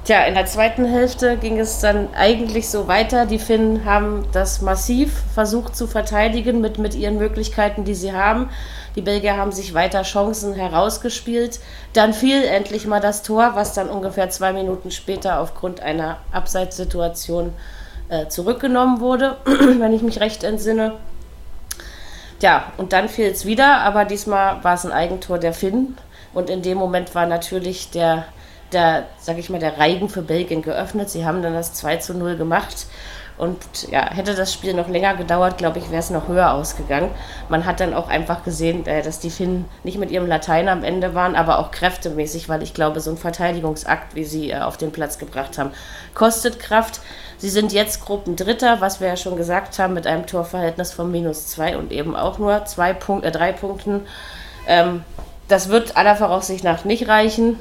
Tja, in der zweiten Hälfte ging es dann eigentlich so weiter. Die Finnen haben das massiv versucht zu verteidigen mit, mit ihren Möglichkeiten, die sie haben. Die Belgier haben sich weiter Chancen herausgespielt. Dann fiel endlich mal das Tor, was dann ungefähr zwei Minuten später aufgrund einer Abseitssituation äh, zurückgenommen wurde, wenn ich mich recht entsinne. Ja, und dann fiel es wieder, aber diesmal war es ein Eigentor der Finnen. Und in dem Moment war natürlich der, der, sag ich mal, der Reigen für Belgien geöffnet. Sie haben dann das 2 zu 0 gemacht. Und ja, hätte das Spiel noch länger gedauert, glaube ich, wäre es noch höher ausgegangen. Man hat dann auch einfach gesehen, äh, dass die Finnen nicht mit ihrem Latein am Ende waren, aber auch kräftemäßig, weil ich glaube, so ein Verteidigungsakt, wie sie äh, auf den Platz gebracht haben, kostet Kraft. Sie sind jetzt Gruppendritter, was wir ja schon gesagt haben, mit einem Torverhältnis von minus zwei und eben auch nur zwei Punkt, äh, drei Punkten. Ähm, das wird aller Voraussicht nach nicht reichen,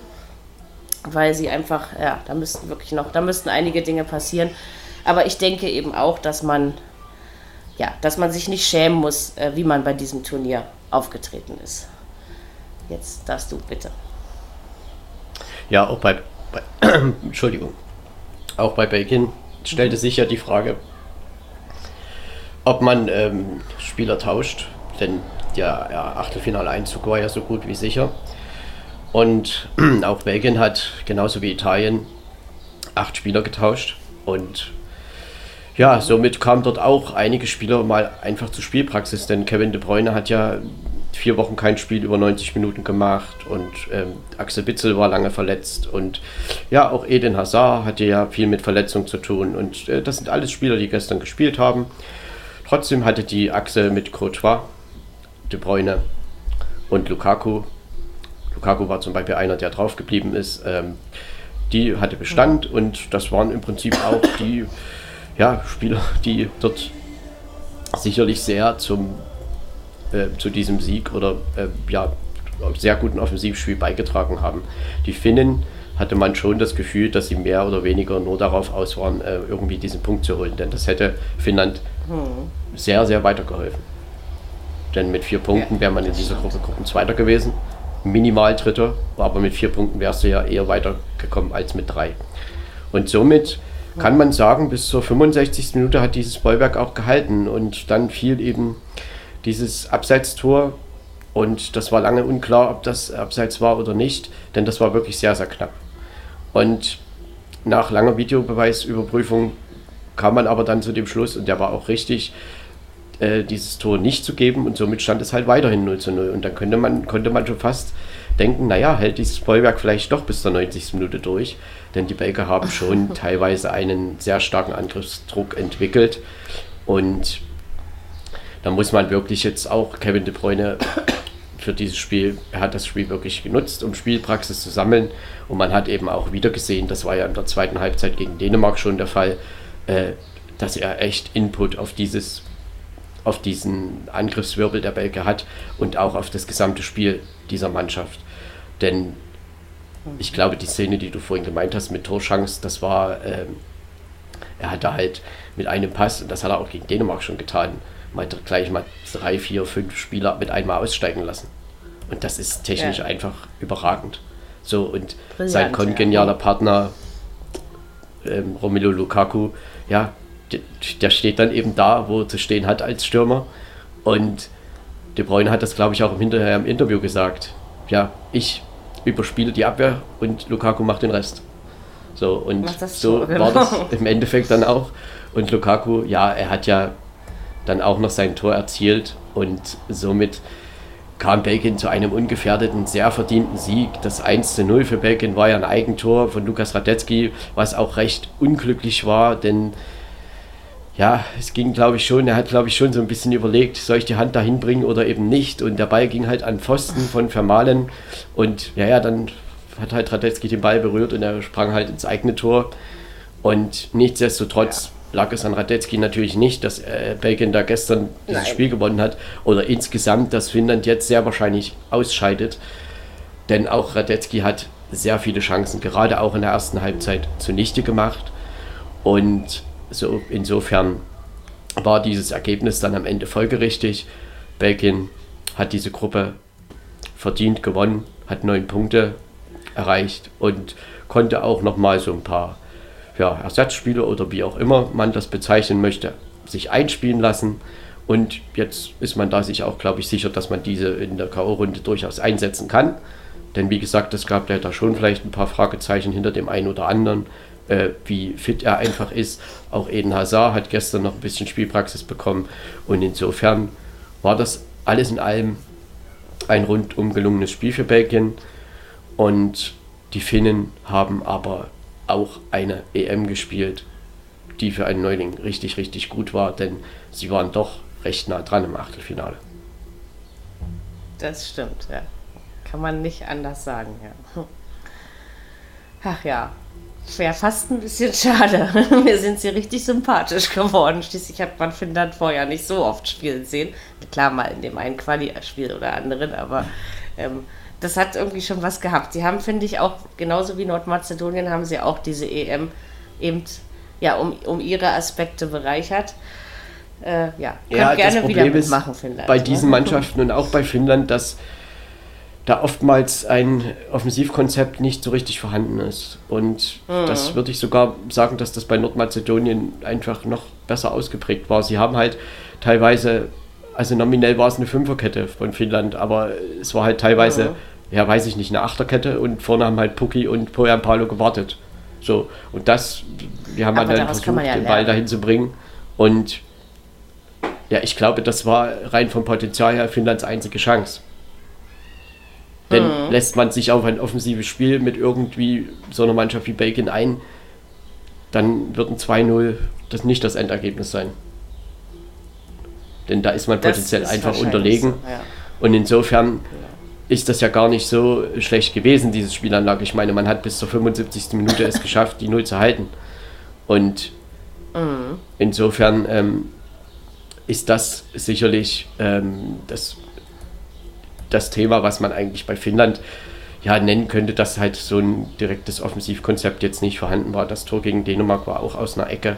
weil sie einfach, ja, da müssten wirklich noch, da müssten einige Dinge passieren. Aber ich denke eben auch, dass man, ja, dass man sich nicht schämen muss, äh, wie man bei diesem Turnier aufgetreten ist. Jetzt darfst du bitte. Ja, auch bei, bei Entschuldigung, auch bei Belgien stellte sich ja die Frage, ob man ähm, Spieler tauscht, denn der ja, Achtelfinaleinzug war ja so gut wie sicher. Und auch Belgien hat genauso wie Italien acht Spieler getauscht. Und ja, somit kamen dort auch einige Spieler mal einfach zur Spielpraxis, denn Kevin De Bruyne hat ja vier Wochen kein Spiel über 90 Minuten gemacht. Und ähm, Axel Bitzel war lange verletzt. Und ja, auch Eden Hazard hatte ja viel mit Verletzung zu tun. Und äh, das sind alles Spieler, die gestern gespielt haben. Trotzdem hatte die Achse mit Courtois, De Bruyne und Lukaku, Lukaku war zum Beispiel einer, der drauf geblieben ist, ähm, die hatte Bestand und das waren im Prinzip auch die ja, Spieler, die dort sicherlich sehr zum, äh, zu diesem Sieg oder äh, ja, sehr guten Offensivspiel beigetragen haben. Die Finnen hatte man schon das Gefühl, dass sie mehr oder weniger nur darauf aus waren, äh, irgendwie diesen Punkt zu holen. Denn das hätte Finnland hm. sehr, sehr weitergeholfen. Denn mit vier Punkten wäre man in dieser Gruppe Gruppenzweiter gewesen. Minimal Dritter, aber mit vier Punkten wärst du ja eher weitergekommen als mit drei. Und somit kann man sagen, bis zur 65. Minute hat dieses Bollwerk auch gehalten und dann fiel eben dieses Abseitstor und das war lange unklar, ob das Abseits war oder nicht, denn das war wirklich sehr, sehr knapp. Und nach langer Videobeweisüberprüfung kam man aber dann zu dem Schluss, und der war auch richtig, äh, dieses Tor nicht zu geben und somit stand es halt weiterhin 0 zu 0. Und dann könnte man, konnte man schon fast denken, naja, hält dieses Bollwerk vielleicht doch bis zur 90. Minute durch. Denn die Belgier haben schon teilweise einen sehr starken Angriffsdruck entwickelt. Und da muss man wirklich jetzt auch Kevin De Bruyne für dieses Spiel, er hat das Spiel wirklich genutzt, um Spielpraxis zu sammeln. Und man hat eben auch wieder gesehen, das war ja in der zweiten Halbzeit gegen Dänemark schon der Fall, äh, dass er echt Input auf dieses auf diesen Angriffswirbel der Belgier hat und auch auf das gesamte Spiel dieser Mannschaft. Denn ich glaube, die Szene, die du vorhin gemeint hast mit Torschance, das war, ähm, er hatte halt mit einem Pass, und das hat er auch gegen Dänemark schon getan, mal gleich mal drei, vier, fünf Spieler mit einmal aussteigen lassen. Und das ist technisch ja. einfach überragend. So, und Brilliant, sein kongenialer ja. Partner ähm, Romelu Lukaku, ja, der steht dann eben da, wo er zu stehen hat als Stürmer. Und De Bruyne hat das, glaube ich, auch im Hinterher im Interview gesagt. Ja, ich überspiele die Abwehr und Lukaku macht den Rest. So, und so war genau. das im Endeffekt dann auch. Und Lukaku, ja, er hat ja dann auch noch sein Tor erzielt und somit kam Belgien zu einem ungefährdeten, sehr verdienten Sieg. Das 1 zu 0 für Belgien war ja ein Eigentor von Lukas Radetzky, was auch recht unglücklich war, denn ja, es ging, glaube ich, schon, er hat, glaube ich, schon so ein bisschen überlegt, soll ich die Hand dahin bringen oder eben nicht. Und der Ball ging halt an Pfosten von Vermalen. Und ja, ja, dann hat halt Radetzky den Ball berührt und er sprang halt ins eigene Tor. Und nichtsdestotrotz ja. lag es an Radetzky natürlich nicht, dass äh, Belgien da gestern dieses Nein. Spiel gewonnen hat. Oder insgesamt, dass Finnland jetzt sehr wahrscheinlich ausscheidet. Denn auch Radetzky hat sehr viele Chancen, gerade auch in der ersten Halbzeit, zunichte gemacht. Und so, insofern war dieses Ergebnis dann am Ende folgerichtig. Belgien hat diese Gruppe verdient gewonnen, hat neun Punkte erreicht und konnte auch nochmal so ein paar ja, Ersatzspiele oder wie auch immer man das bezeichnen möchte, sich einspielen lassen. Und jetzt ist man da sich auch, glaube ich, sicher, dass man diese in der K.O.-Runde durchaus einsetzen kann. Denn wie gesagt, es gab ja da schon vielleicht ein paar Fragezeichen hinter dem einen oder anderen äh, wie fit er einfach ist. Auch Eden Hazard hat gestern noch ein bisschen Spielpraxis bekommen und insofern war das alles in allem ein rundum gelungenes Spiel für Belgien und die Finnen haben aber auch eine EM gespielt, die für einen Neuling richtig, richtig gut war, denn sie waren doch recht nah dran im Achtelfinale. Das stimmt, ja. Kann man nicht anders sagen, ja. Ach ja, Wäre fast ein bisschen schade. Mir sind sie richtig sympathisch geworden. Schließlich hat man Finnland vorher nicht so oft spielen sehen. Klar, mal in dem einen Quali-Spiel oder anderen, aber ähm, das hat irgendwie schon was gehabt. Sie haben, finde ich, auch, genauso wie Nordmazedonien, haben sie auch diese EM eben ja, um, um ihre Aspekte bereichert. Äh, ja, ja gerne wieder mitmachen, Finnland. Bei ne? diesen Mannschaften und auch bei Finnland, dass da oftmals ein Offensivkonzept nicht so richtig vorhanden ist. Und mhm. das würde ich sogar sagen, dass das bei Nordmazedonien einfach noch besser ausgeprägt war. Sie haben halt teilweise, also nominell war es eine Fünferkette von Finnland, aber es war halt teilweise, mhm. ja weiß ich nicht, eine Achterkette und vorne haben halt Puki und Poyan Palo gewartet. So, und das, wir haben aber dann versucht, ja den Ball dahin zu bringen. Und ja, ich glaube, das war rein vom Potenzial her Finnlands einzige Chance. Denn mhm. lässt man sich auf ein offensives Spiel mit irgendwie so einer Mannschaft wie Bacon ein, dann wird ein 2-0 das nicht das Endergebnis sein. Denn da ist man das potenziell ist einfach unterlegen. So, ja. Und insofern ist das ja gar nicht so schlecht gewesen, dieses Spielanlage. Ich meine, man hat bis zur 75. Minute es geschafft, die Null zu halten. Und mhm. insofern ähm, ist das sicherlich ähm, das das Thema, was man eigentlich bei Finnland ja nennen könnte, dass halt so ein direktes Offensivkonzept jetzt nicht vorhanden war. Das Tor gegen Dänemark war auch aus einer Ecke.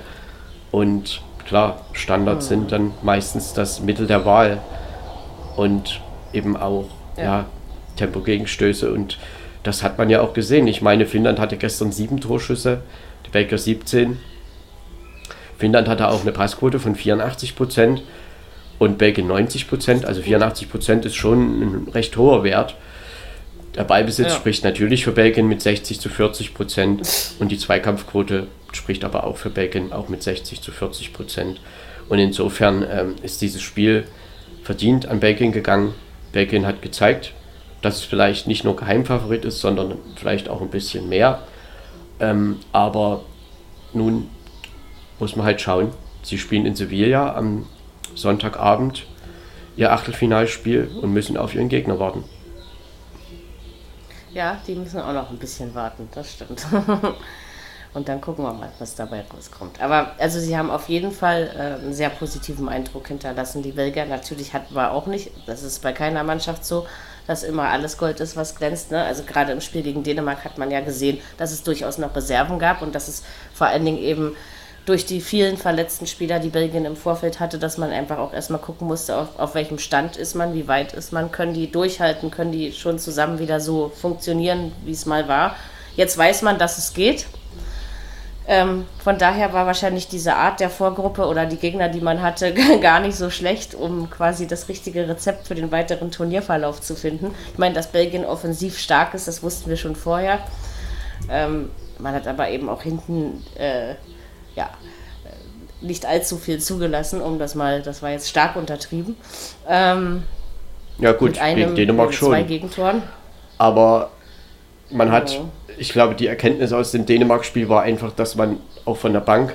Und klar, Standards mhm. sind dann meistens das Mittel der Wahl. Und eben auch ja. ja Tempogegenstöße. Und das hat man ja auch gesehen. Ich meine, Finnland hatte gestern sieben Torschüsse, die Belgier 17. Finnland hatte auch eine Passquote von 84 Prozent und Belgien 90 Prozent. Also 84 Prozent ist schon ein recht hoher Wert. Der Ballbesitz ja. spricht natürlich für Belgien mit 60 zu 40 Prozent und die Zweikampfquote spricht aber auch für Belgien auch mit 60 zu 40 Prozent. Und insofern ähm, ist dieses Spiel verdient an Belgien gegangen. Belgien hat gezeigt, dass es vielleicht nicht nur Geheimfavorit ist, sondern vielleicht auch ein bisschen mehr. Ähm, aber nun muss man halt schauen. Sie spielen in Sevilla am Sonntagabend ihr Achtelfinalspiel und müssen auf ihren Gegner warten. Ja, die müssen auch noch ein bisschen warten, das stimmt. und dann gucken wir mal, was dabei rauskommt. Aber also sie haben auf jeden Fall äh, einen sehr positiven Eindruck hinterlassen. Die Belgier natürlich hatten wir auch nicht, das ist bei keiner Mannschaft so, dass immer alles Gold ist, was glänzt. Ne? Also gerade im Spiel gegen Dänemark hat man ja gesehen, dass es durchaus noch Reserven gab und dass es vor allen Dingen eben durch die vielen verletzten Spieler, die Belgien im Vorfeld hatte, dass man einfach auch erstmal gucken musste, auf, auf welchem Stand ist man, wie weit ist man, können die durchhalten, können die schon zusammen wieder so funktionieren, wie es mal war. Jetzt weiß man, dass es geht. Ähm, von daher war wahrscheinlich diese Art der Vorgruppe oder die Gegner, die man hatte, gar nicht so schlecht, um quasi das richtige Rezept für den weiteren Turnierverlauf zu finden. Ich meine, dass Belgien offensiv stark ist, das wussten wir schon vorher. Ähm, man hat aber eben auch hinten äh, ja, nicht allzu viel zugelassen, um das mal, das war jetzt stark untertrieben. Ähm, ja gut, mit einem, gegen Dänemark schon. Zwei Gegentoren. Aber man hat, ja. ich glaube, die Erkenntnis aus dem Dänemark-Spiel war einfach, dass man auch von der Bank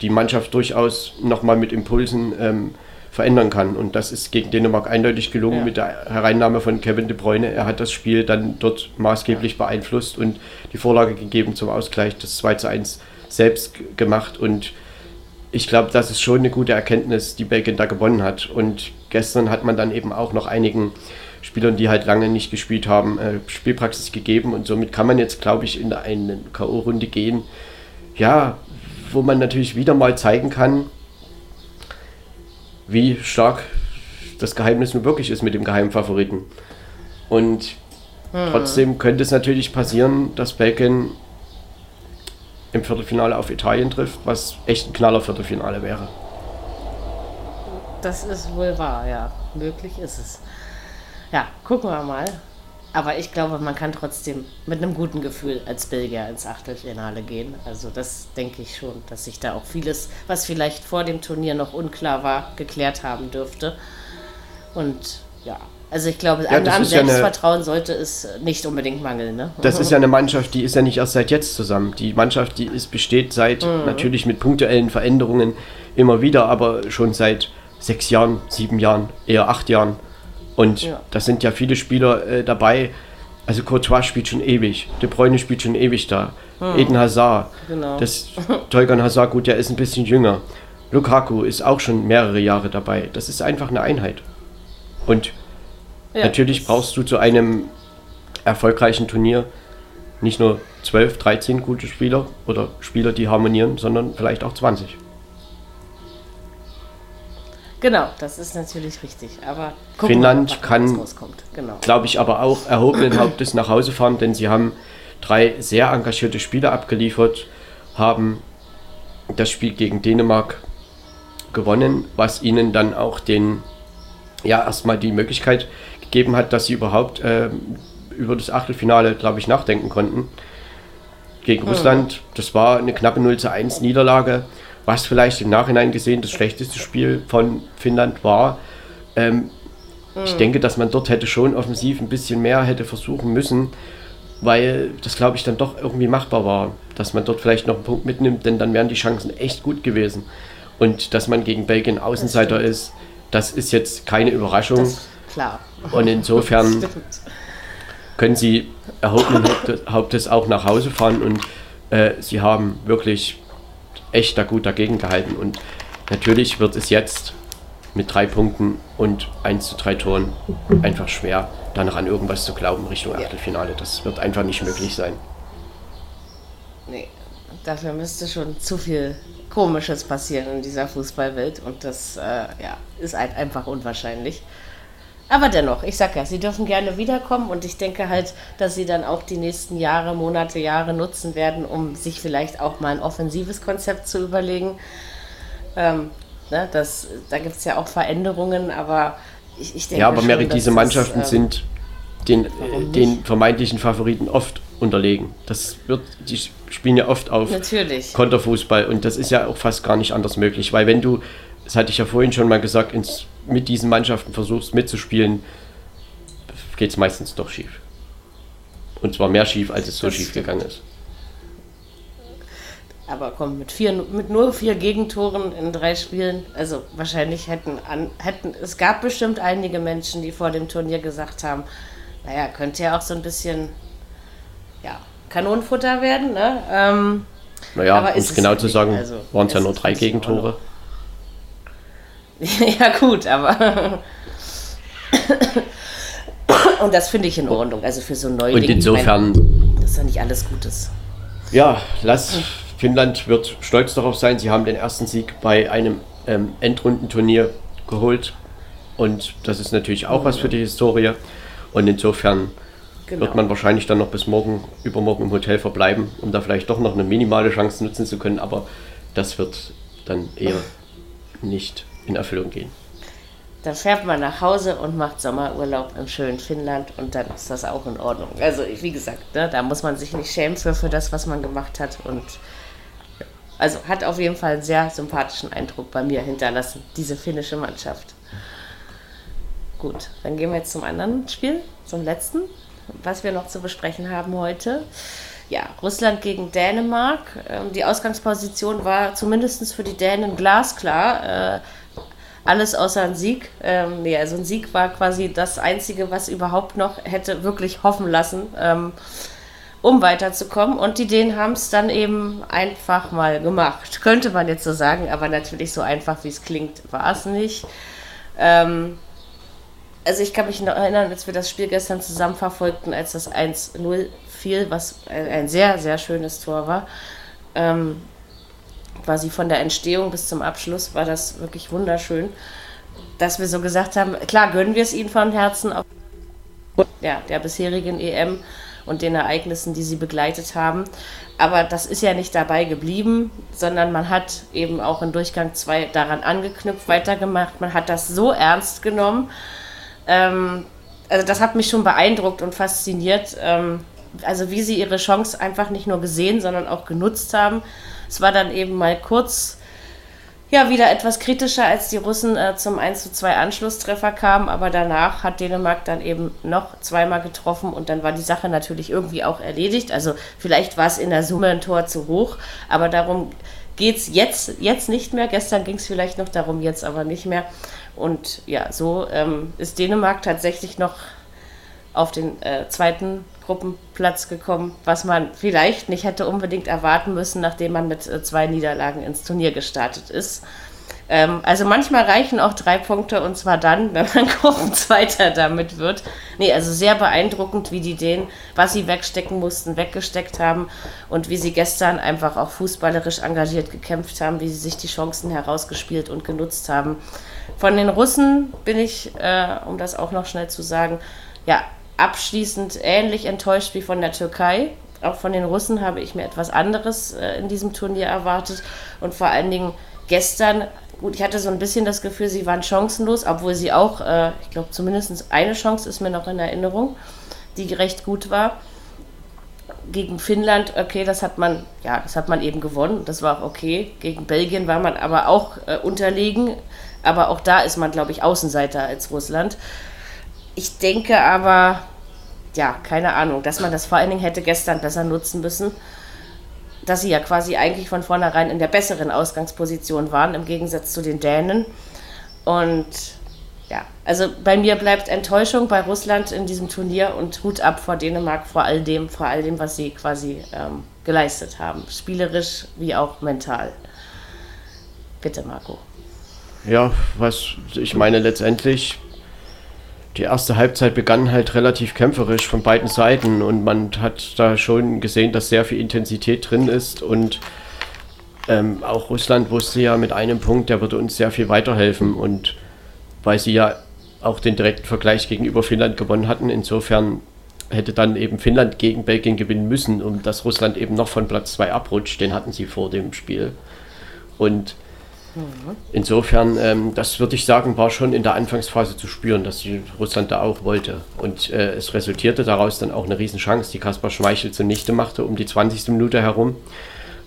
die Mannschaft durchaus nochmal mit Impulsen ähm, verändern kann. Und das ist gegen Dänemark eindeutig gelungen ja. mit der Hereinnahme von Kevin de Bruyne. Er hat das Spiel dann dort maßgeblich beeinflusst und die Vorlage gegeben zum Ausgleich, das 2 zu 1 selbst gemacht. Und ich glaube, das ist schon eine gute Erkenntnis, die Belgien da gewonnen hat. Und gestern hat man dann eben auch noch einigen Spielern, die halt lange nicht gespielt haben, äh, Spielpraxis gegeben. Und somit kann man jetzt, glaube ich, in eine K.O.-Runde gehen, ja, wo man natürlich wieder mal zeigen kann, wie stark das Geheimnis nun wirklich ist mit dem Geheimfavoriten. Und hm. trotzdem könnte es natürlich passieren, dass Belgien im Viertelfinale auf Italien trifft, was echt ein knaller Viertelfinale wäre. Das ist wohl wahr, ja. Möglich ist es. Ja, gucken wir mal. Aber ich glaube, man kann trotzdem mit einem guten Gefühl als Belgier ins Achtelfinale gehen. Also das denke ich schon, dass sich da auch vieles, was vielleicht vor dem Turnier noch unklar war, geklärt haben dürfte. Und ja, also ich glaube, ja, an Selbstvertrauen ja sollte es nicht unbedingt mangeln. Ne? Das ist ja eine Mannschaft, die ist ja nicht erst seit jetzt zusammen. Die Mannschaft, die ist, besteht seit, mhm. natürlich mit punktuellen Veränderungen immer wieder, aber schon seit sechs Jahren, sieben Jahren, eher acht Jahren. Und ja. da sind ja viele Spieler äh, dabei. Also Courtois spielt schon ewig, De Bruyne spielt schon ewig da. Mhm. Eden Hazard, genau. das Tolgan Hazard, gut, der ist ein bisschen jünger. Lukaku ist auch schon mehrere Jahre dabei. Das ist einfach eine Einheit. Und ja, Natürlich brauchst du zu einem erfolgreichen Turnier nicht nur 12, 13 gute Spieler oder Spieler, die harmonieren, sondern vielleicht auch 20. Genau, das ist natürlich richtig. Aber Finnland mal, kann, genau. glaube ich, aber auch erhobenen Hauptes nach Hause fahren, denn sie haben drei sehr engagierte Spieler abgeliefert, haben das Spiel gegen Dänemark gewonnen, was ihnen dann auch den, ja, erstmal die Möglichkeit gegeben hat, dass sie überhaupt äh, über das Achtelfinale, glaube ich, nachdenken konnten. Gegen mhm. Russland, das war eine knappe 0 zu 1 Niederlage, was vielleicht im Nachhinein gesehen das schlechteste Spiel von Finnland war. Ähm, mhm. Ich denke, dass man dort hätte schon offensiv ein bisschen mehr hätte versuchen müssen, weil das, glaube ich, dann doch irgendwie machbar war, dass man dort vielleicht noch einen Punkt mitnimmt, denn dann wären die Chancen echt gut gewesen. Und dass man gegen Belgien Außenseiter ist, das ist jetzt keine Überraschung. Das Klar. Und insofern können sie erhobenen Hauptes auch nach Hause fahren und äh, sie haben wirklich echt da gut dagegen gehalten. Und natürlich wird es jetzt mit drei Punkten und 1 zu 3 Toren einfach schwer, da noch an irgendwas zu glauben Richtung Achtelfinale. Das wird einfach nicht möglich sein. Nee, dafür müsste schon zu viel Komisches passieren in dieser Fußballwelt und das äh, ja, ist halt einfach unwahrscheinlich. Aber dennoch, ich sag ja, sie dürfen gerne wiederkommen und ich denke halt, dass sie dann auch die nächsten Jahre, Monate, Jahre nutzen werden, um sich vielleicht auch mal ein offensives Konzept zu überlegen. Ähm, ne, das, da gibt es ja auch Veränderungen, aber ich, ich denke. Ja, aber schon, Mary, diese Mannschaften ähm, sind den, den vermeintlichen Favoriten oft unterlegen. Das wird, die spielen ja oft auf Natürlich. Konterfußball und das ist ja auch fast gar nicht anders möglich, weil wenn du, das hatte ich ja vorhin schon mal gesagt, ins mit diesen Mannschaften versuchst mitzuspielen, geht es meistens doch schief. Und zwar mehr schief, als es so das schief stimmt. gegangen ist. Aber komm, mit, vier, mit nur vier Gegentoren in drei Spielen, also wahrscheinlich hätten, an, hätten, es gab bestimmt einige Menschen, die vor dem Turnier gesagt haben, naja, könnte ja auch so ein bisschen, ja, Kanonenfutter werden, ne? Ähm, naja, um es genau zu sagen, also, waren es ja nur drei Gegentore. ja, gut, aber. Und das finde ich in Ordnung. Also für so Neulinge. Und insofern. das ist ja nicht alles Gutes. Ja, lass. Finnland wird stolz darauf sein. Sie haben den ersten Sieg bei einem ähm, Endrundenturnier geholt. Und das ist natürlich auch was für die Historie. Und insofern genau. wird man wahrscheinlich dann noch bis morgen, übermorgen im Hotel verbleiben, um da vielleicht doch noch eine minimale Chance nutzen zu können, aber das wird dann eher nicht in Erfüllung gehen. Dann fährt man nach Hause und macht Sommerurlaub im schönen Finnland und dann ist das auch in Ordnung. Also wie gesagt, ne, da muss man sich nicht schämen für, für das, was man gemacht hat und also hat auf jeden Fall einen sehr sympathischen Eindruck bei mir hinterlassen, diese finnische Mannschaft. Gut, dann gehen wir jetzt zum anderen Spiel, zum letzten, was wir noch zu besprechen haben heute. Ja, Russland gegen Dänemark. Ähm, die Ausgangsposition war zumindest für die Dänen glasklar. Alles außer ein Sieg. Ähm, nee, also ein Sieg war quasi das Einzige, was überhaupt noch hätte wirklich hoffen lassen, ähm, um weiterzukommen. Und die Dänen haben es dann eben einfach mal gemacht. Könnte man jetzt so sagen, aber natürlich so einfach, wie es klingt, war es nicht. Ähm, also ich kann mich noch erinnern, als wir das Spiel gestern zusammen verfolgten, als das 1-0 fiel, was ein sehr, sehr schönes Tor war. Ähm, quasi von der Entstehung bis zum Abschluss war das wirklich wunderschön, dass wir so gesagt haben, klar gönnen wir es ihnen von Herzen, auf ja, der bisherigen EM und den Ereignissen, die sie begleitet haben. Aber das ist ja nicht dabei geblieben, sondern man hat eben auch in Durchgang 2 daran angeknüpft, weitergemacht. Man hat das so ernst genommen. Ähm, also das hat mich schon beeindruckt und fasziniert. Ähm, also wie sie ihre Chance einfach nicht nur gesehen, sondern auch genutzt haben. Es war dann eben mal kurz ja wieder etwas kritischer, als die Russen äh, zum 1 zu 2 Anschlusstreffer kamen, aber danach hat Dänemark dann eben noch zweimal getroffen und dann war die Sache natürlich irgendwie auch erledigt. Also vielleicht war es in der Summe ein Tor zu hoch, aber darum geht es jetzt, jetzt nicht mehr. Gestern ging es vielleicht noch darum, jetzt aber nicht mehr. Und ja, so ähm, ist Dänemark tatsächlich noch auf den äh, zweiten Gruppenplatz gekommen, was man vielleicht nicht hätte unbedingt erwarten müssen, nachdem man mit äh, zwei Niederlagen ins Turnier gestartet ist. Ähm, also manchmal reichen auch drei Punkte und zwar dann, wenn man Gruppenzweiter damit wird. Nee, also sehr beeindruckend, wie die den, was sie wegstecken mussten, weggesteckt haben und wie sie gestern einfach auch fußballerisch engagiert gekämpft haben, wie sie sich die Chancen herausgespielt und genutzt haben. Von den Russen bin ich, äh, um das auch noch schnell zu sagen, ja, abschließend ähnlich enttäuscht wie von der Türkei. Auch von den Russen habe ich mir etwas anderes äh, in diesem Turnier erwartet. Und vor allen Dingen gestern, gut, ich hatte so ein bisschen das Gefühl, sie waren chancenlos, obwohl sie auch, äh, ich glaube, zumindest eine Chance ist mir noch in Erinnerung, die recht gut war. Gegen Finnland, okay, das hat man, ja, das hat man eben gewonnen, das war auch okay. Gegen Belgien war man aber auch äh, unterlegen, aber auch da ist man, glaube ich, Außenseiter als Russland. Ich denke aber, ja, keine Ahnung, dass man das vor allen Dingen hätte gestern besser nutzen müssen. Dass sie ja quasi eigentlich von vornherein in der besseren Ausgangsposition waren, im Gegensatz zu den Dänen. Und ja, also bei mir bleibt Enttäuschung bei Russland in diesem Turnier und Hut ab vor Dänemark, vor all dem, vor all dem, was sie quasi ähm, geleistet haben. Spielerisch wie auch mental. Bitte, Marco. Ja, was ich meine, letztendlich die erste Halbzeit begann halt relativ kämpferisch von beiden Seiten und man hat da schon gesehen, dass sehr viel Intensität drin ist und ähm, auch Russland wusste ja mit einem Punkt, der würde uns sehr viel weiterhelfen und weil sie ja auch den direkten Vergleich gegenüber Finnland gewonnen hatten, insofern hätte dann eben Finnland gegen Belgien gewinnen müssen, um dass Russland eben noch von Platz 2 abrutscht, den hatten sie vor dem Spiel. Und Insofern, ähm, das würde ich sagen, war schon in der Anfangsphase zu spüren, dass Russland da auch wollte. Und äh, es resultierte daraus dann auch eine Riesenchance, die Kaspar Schmeichel zunichte machte, um die 20. Minute herum.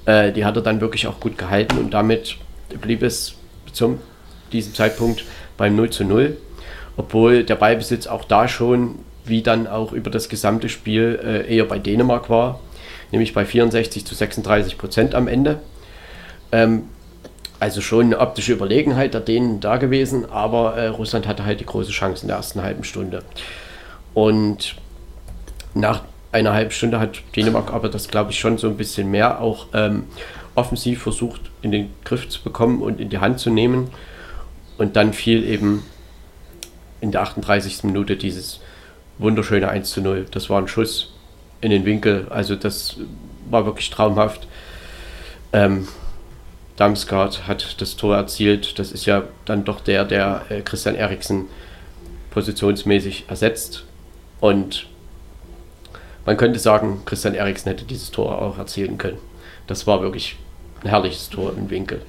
Äh, die hat er dann wirklich auch gut gehalten und damit blieb es zum diesem Zeitpunkt beim 0 zu 0. Obwohl der Ballbesitz auch da schon, wie dann auch über das gesamte Spiel, äh, eher bei Dänemark war, nämlich bei 64 zu 36 Prozent am Ende. Ähm, also schon eine optische Überlegenheit der Dänen da gewesen, aber äh, Russland hatte halt die große Chance in der ersten halben Stunde. Und nach einer halben Stunde hat Dänemark aber das, glaube ich, schon so ein bisschen mehr auch ähm, offensiv versucht in den Griff zu bekommen und in die Hand zu nehmen. Und dann fiel eben in der 38. Minute dieses wunderschöne 1 zu 0. Das war ein Schuss in den Winkel, also das war wirklich traumhaft. Ähm, Damsgaard hat das Tor erzielt. Das ist ja dann doch der, der äh, Christian Eriksen positionsmäßig ersetzt. Und man könnte sagen, Christian Eriksen hätte dieses Tor auch erzielen können. Das war wirklich ein herrliches Tor im Winkel.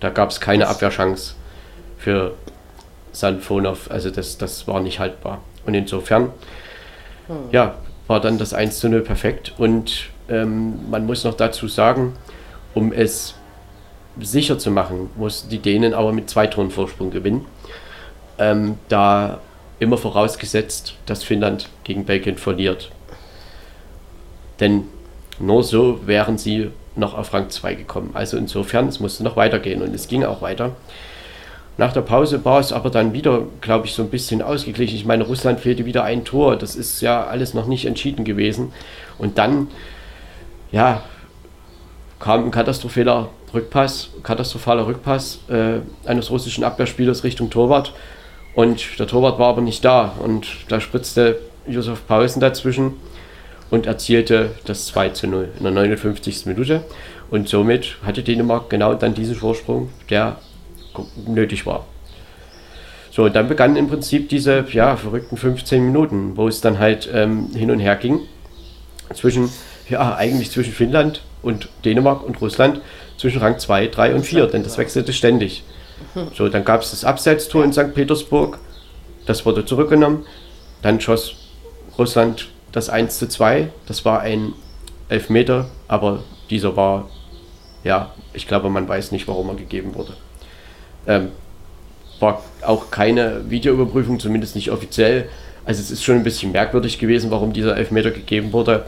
Da gab es keine Abwehrchance für Sanfonov. Also das, das war nicht haltbar. Und insofern, hm. ja, war dann das 1 zu 0 perfekt. Und ähm, man muss noch dazu sagen, um es sicher zu machen, muss die Dänen aber mit zwei Toren Vorsprung gewinnen. Ähm, da immer vorausgesetzt, dass Finnland gegen Belgien verliert. Denn nur so wären sie noch auf Rang 2 gekommen. Also insofern, es musste noch weitergehen und es ging auch weiter. Nach der Pause war es aber dann wieder, glaube ich, so ein bisschen ausgeglichen. Ich meine, Russland fehlte wieder ein Tor. Das ist ja alles noch nicht entschieden gewesen. Und dann, ja, kam ein katastrophaler Rückpass, katastrophaler Rückpass äh, eines russischen Abwehrspielers Richtung Torwart. Und der Torwart war aber nicht da. Und da spritzte Josef Pausen dazwischen und erzielte das 2 zu 0 in der 59. Minute. Und somit hatte Dänemark genau dann diesen Vorsprung, der nötig war. So, und dann begannen im Prinzip diese ja, verrückten 15 Minuten, wo es dann halt ähm, hin und her ging. Zwischen, ja, eigentlich zwischen Finnland und Dänemark und Russland, zwischen Rang 2, 3 und 4, denn das wechselte ständig. So, dann gab es das Abseitstor in St. Petersburg, das wurde zurückgenommen. Dann schoss Russland das 1 zu 2, das war ein Elfmeter, aber dieser war, ja, ich glaube, man weiß nicht, warum er gegeben wurde. Ähm, war auch keine Videoüberprüfung, zumindest nicht offiziell. Also es ist schon ein bisschen merkwürdig gewesen, warum dieser Elfmeter gegeben wurde.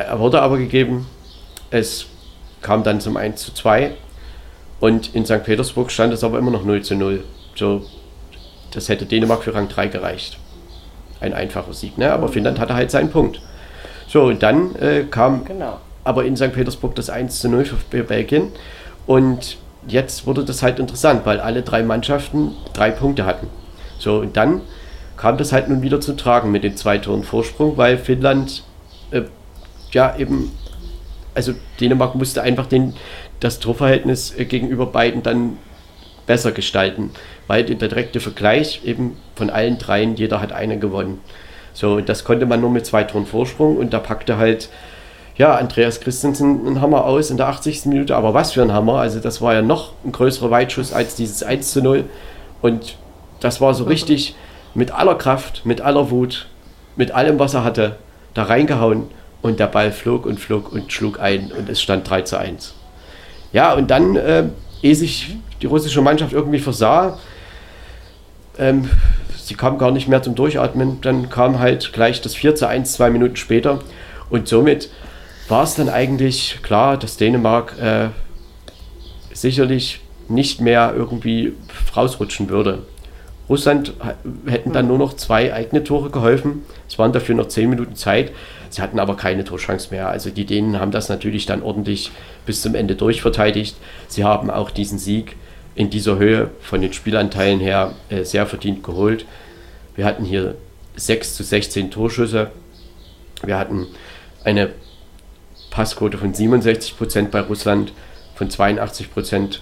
Er wurde aber gegeben. Es kam dann zum 1 zu 2. Und in St. Petersburg stand es aber immer noch 0 zu 0. So, das hätte Dänemark für Rang 3 gereicht. Ein einfacher Sieg, ne? Aber Finnland hatte halt seinen Punkt. So, und dann äh, kam genau. aber in St. Petersburg das 1 zu 0 für Belgien. Und jetzt wurde das halt interessant, weil alle drei Mannschaften drei Punkte hatten. So, und dann kam das halt nun wieder zum Tragen mit den zwei Toren Vorsprung, weil Finnland äh, ja eben, also Dänemark musste einfach den, das Torverhältnis äh, gegenüber beiden dann besser gestalten, weil der direkte Vergleich eben von allen dreien, jeder hat einen gewonnen. So, und das konnte man nur mit zwei Toren Vorsprung und da packte halt ja, Andreas Christensen einen Hammer aus in der 80. Minute, aber was für ein Hammer. Also das war ja noch ein größerer Weitschuss als dieses 1 zu 0. Und das war so richtig mit aller Kraft, mit aller Wut, mit allem, was er hatte, da reingehauen und der Ball flog und flog und schlug ein und es stand 3 zu 1. Ja, und dann, äh, ehe sich die russische Mannschaft irgendwie versah, ähm, sie kam gar nicht mehr zum Durchatmen, dann kam halt gleich das 4 zu 1 zwei Minuten später und somit war es dann eigentlich klar, dass Dänemark äh, sicherlich nicht mehr irgendwie rausrutschen würde. Russland hätten dann nur noch zwei eigene Tore geholfen. Es waren dafür noch zehn Minuten Zeit. Sie hatten aber keine Torchance mehr. Also die Dänen haben das natürlich dann ordentlich bis zum Ende durchverteidigt. Sie haben auch diesen Sieg in dieser Höhe von den Spielanteilen her äh, sehr verdient geholt. Wir hatten hier 6 zu 16 Torschüsse. Wir hatten eine Passquote von 67% bei Russland, von 82%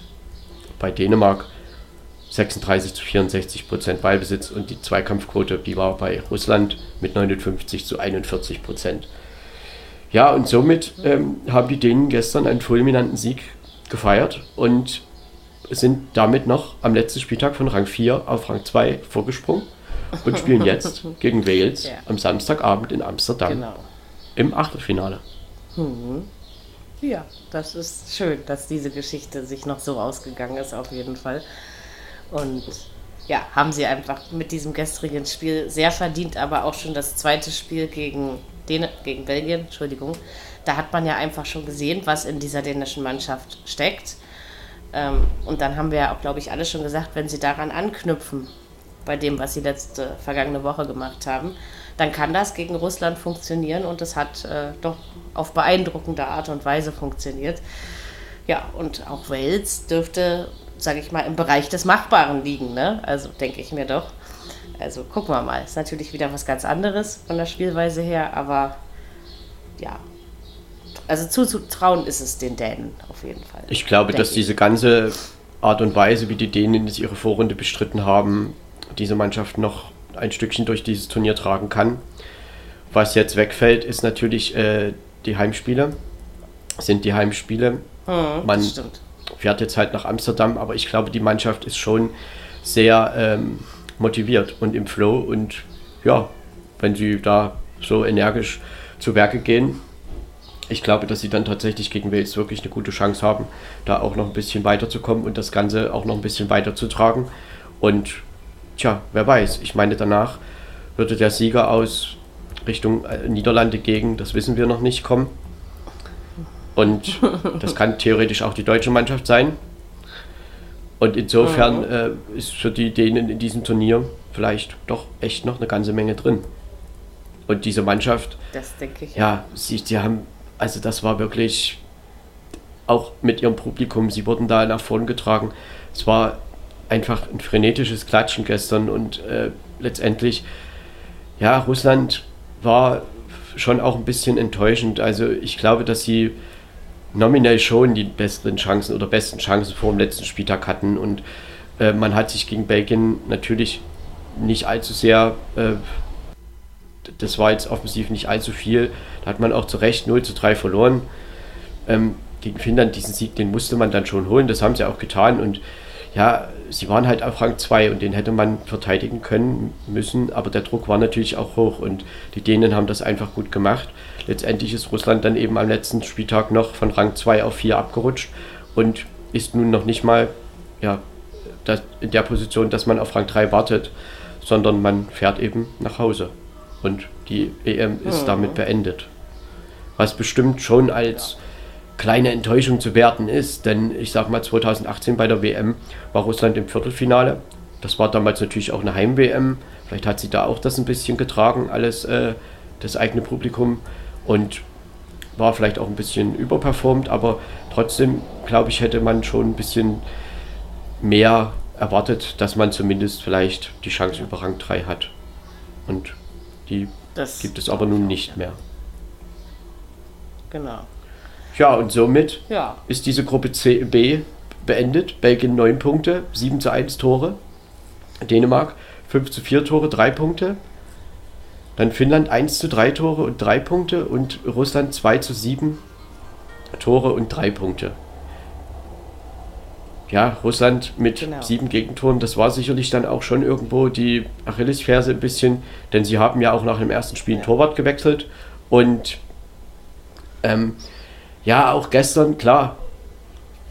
bei Dänemark, 36 zu 64% Ballbesitz und die Zweikampfquote, die war bei Russland mit 59 zu 41% Ja, und somit ähm, haben die Dänen gestern einen fulminanten Sieg gefeiert und sind damit noch am letzten Spieltag von Rang 4 auf Rang 2 vorgesprungen und spielen jetzt gegen Wales ja. am Samstagabend in Amsterdam genau. im Achtelfinale. Mhm. Ja, das ist schön, dass diese Geschichte sich noch so ausgegangen ist, auf jeden Fall. Und ja, haben sie einfach mit diesem gestrigen Spiel sehr verdient, aber auch schon das zweite Spiel gegen, Dän gegen Belgien, Entschuldigung. Da hat man ja einfach schon gesehen, was in dieser dänischen Mannschaft steckt. Ähm, und dann haben wir ja auch, glaube ich, alle schon gesagt, wenn sie daran anknüpfen, bei dem, was sie letzte vergangene Woche gemacht haben, dann kann das gegen Russland funktionieren und es hat äh, doch auf beeindruckende Art und Weise funktioniert. Ja, und auch Wales dürfte, sage ich mal, im Bereich des Machbaren liegen, ne? Also denke ich mir doch. Also gucken wir mal. Ist natürlich wieder was ganz anderes von der Spielweise her, aber ja. Also zuzutrauen ist es den Dänen auf jeden Fall. Ich glaube, dass ich. diese ganze Art und Weise, wie die Dänen ihre Vorrunde bestritten haben, diese Mannschaft noch ein Stückchen durch dieses Turnier tragen kann. was jetzt wegfällt, ist natürlich äh, die Heimspiele. Sind die Heimspiele. Hm, Man das stimmt. Fährt jetzt halt nach Amsterdam, aber ich glaube, die Mannschaft ist schon sehr ähm, motiviert und im Flow. Und ja, wenn sie da so energisch zu Werke gehen, ich glaube, dass sie dann tatsächlich gegen Wales wirklich eine gute Chance haben, da auch noch ein bisschen weiterzukommen und das Ganze auch noch ein bisschen weiterzutragen. Und tja, wer weiß, ich meine, danach würde der Sieger aus Richtung äh, Niederlande gegen, das wissen wir noch nicht, kommen. Und das kann theoretisch auch die deutsche Mannschaft sein. Und insofern äh, ist für die Dänen in diesem Turnier vielleicht doch echt noch eine ganze Menge drin. Und diese Mannschaft, Das denke ich. ja, sie, sie haben, also das war wirklich auch mit ihrem Publikum, sie wurden da nach vorn getragen. Es war einfach ein frenetisches Klatschen gestern und äh, letztendlich, ja, Russland war schon auch ein bisschen enttäuschend. Also ich glaube, dass sie nominell schon die besseren Chancen oder besten Chancen vor dem letzten Spieltag hatten und äh, man hat sich gegen Belgien natürlich nicht allzu sehr äh, das war jetzt offensiv nicht allzu viel. Da hat man auch zu Recht 0 zu 3 verloren. Ähm, gegen Finnland, diesen Sieg, den musste man dann schon holen. Das haben sie auch getan. Und ja, sie waren halt auf Rang 2 und den hätte man verteidigen können müssen. Aber der Druck war natürlich auch hoch und die Dänen haben das einfach gut gemacht. Letztendlich ist Russland dann eben am letzten Spieltag noch von Rang 2 auf 4 abgerutscht und ist nun noch nicht mal ja, das, in der Position, dass man auf Rang 3 wartet, sondern man fährt eben nach Hause. Und die EM ist damit beendet. Was bestimmt schon als kleine Enttäuschung zu werten ist, denn ich sag mal 2018 bei der WM war Russland im Viertelfinale. Das war damals natürlich auch eine Heim-WM. Vielleicht hat sie da auch das ein bisschen getragen, alles äh, das eigene Publikum und war vielleicht auch ein bisschen überperformt, aber trotzdem glaube ich, hätte man schon ein bisschen mehr erwartet, dass man zumindest vielleicht die Chance über Rang 3 hat. Und die Das gibt es aber nun nicht mehr. Genau. Ja, und somit Ja. ist diese Gruppe C, B beendet. Belgien 9 Punkte, 7 zu 1 Tore. Dänemark 5 zu 4 Tore, 3 Punkte. Dann Finnland 1 zu 3 Tore und 3 Punkte. Und Russland 2 zu 7 Tore und 3 Punkte. Ja, Russland mit Genau. sieben Gegentoren, das war sicherlich dann auch schon irgendwo die Achillesferse ein bisschen, denn sie haben ja auch nach dem ersten Spiel einen Torwart gewechselt und ähm, ja, auch gestern, klar,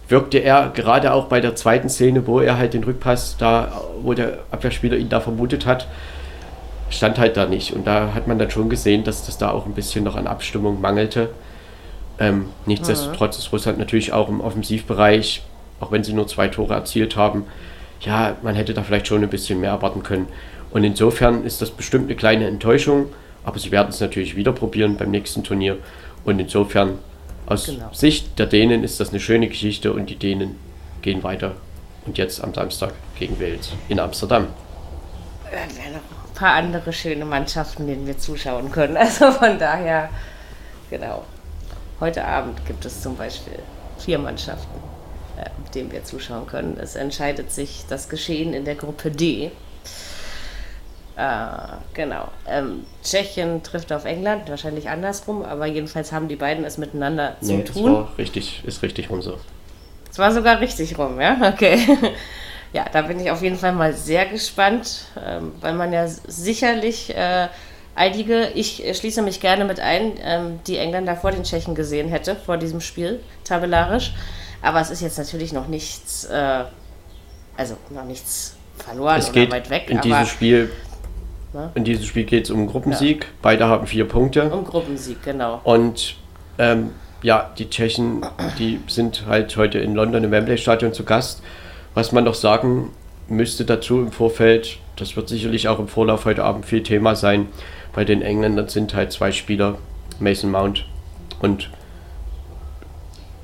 wirkte er gerade auch bei der zweiten Szene, wo er halt den Rückpass da, wo der Abwehrspieler ihn da vermutet hat, stand halt da nicht. Und da hat man dann schon gesehen, dass das da auch ein bisschen noch an Abstimmung mangelte. Ähm, nichtsdestotrotz ist Russland natürlich auch im Offensivbereich, auch wenn sie nur zwei Tore erzielt haben, ja, man hätte da vielleicht schon ein bisschen mehr erwarten können. Und insofern ist das bestimmt eine kleine Enttäuschung, aber sie werden es natürlich wieder probieren beim nächsten Turnier. Und insofern, aus Genau. Sicht der Dänen ist das eine schöne Geschichte und die Dänen gehen weiter. Und jetzt am Samstag gegen Wales in Amsterdam. Äh, paar andere schöne Mannschaften, denen wir zuschauen können. Also von daher, genau. Heute Abend gibt es zum Beispiel vier Mannschaften, äh, denen wir zuschauen können. Es entscheidet sich das Geschehen in der Gruppe D. Äh, genau. Ähm, Tschechien trifft auf England, wahrscheinlich andersrum, aber jedenfalls haben die beiden es miteinander zu Nee, tun. war richtig, ist richtig rum so. Es war sogar richtig rum, ja? Okay. Ja, da bin ich auf jeden Fall mal sehr gespannt, ähm, weil man ja sicherlich äh, einige, ich schließe mich gerne mit ein, ähm, die Engländer vor den Tschechen gesehen hätte, vor diesem Spiel, tabellarisch. Aber es ist jetzt natürlich noch nichts, äh, also noch nichts verloren Es oder geht weit weg, in diesem Spiel, Ne? in diesem Spiel geht es um Gruppensieg. Beide haben vier Punkte. um Gruppensieg, genau. Und ähm, ja, die Tschechen, die sind halt heute in London im Wembley Stadion zu Gast. Was man noch sagen müsste dazu im Vorfeld, das wird sicherlich auch im Vorlauf heute Abend viel Thema sein. Bei den Engländern sind halt zwei Spieler, Mason Mount und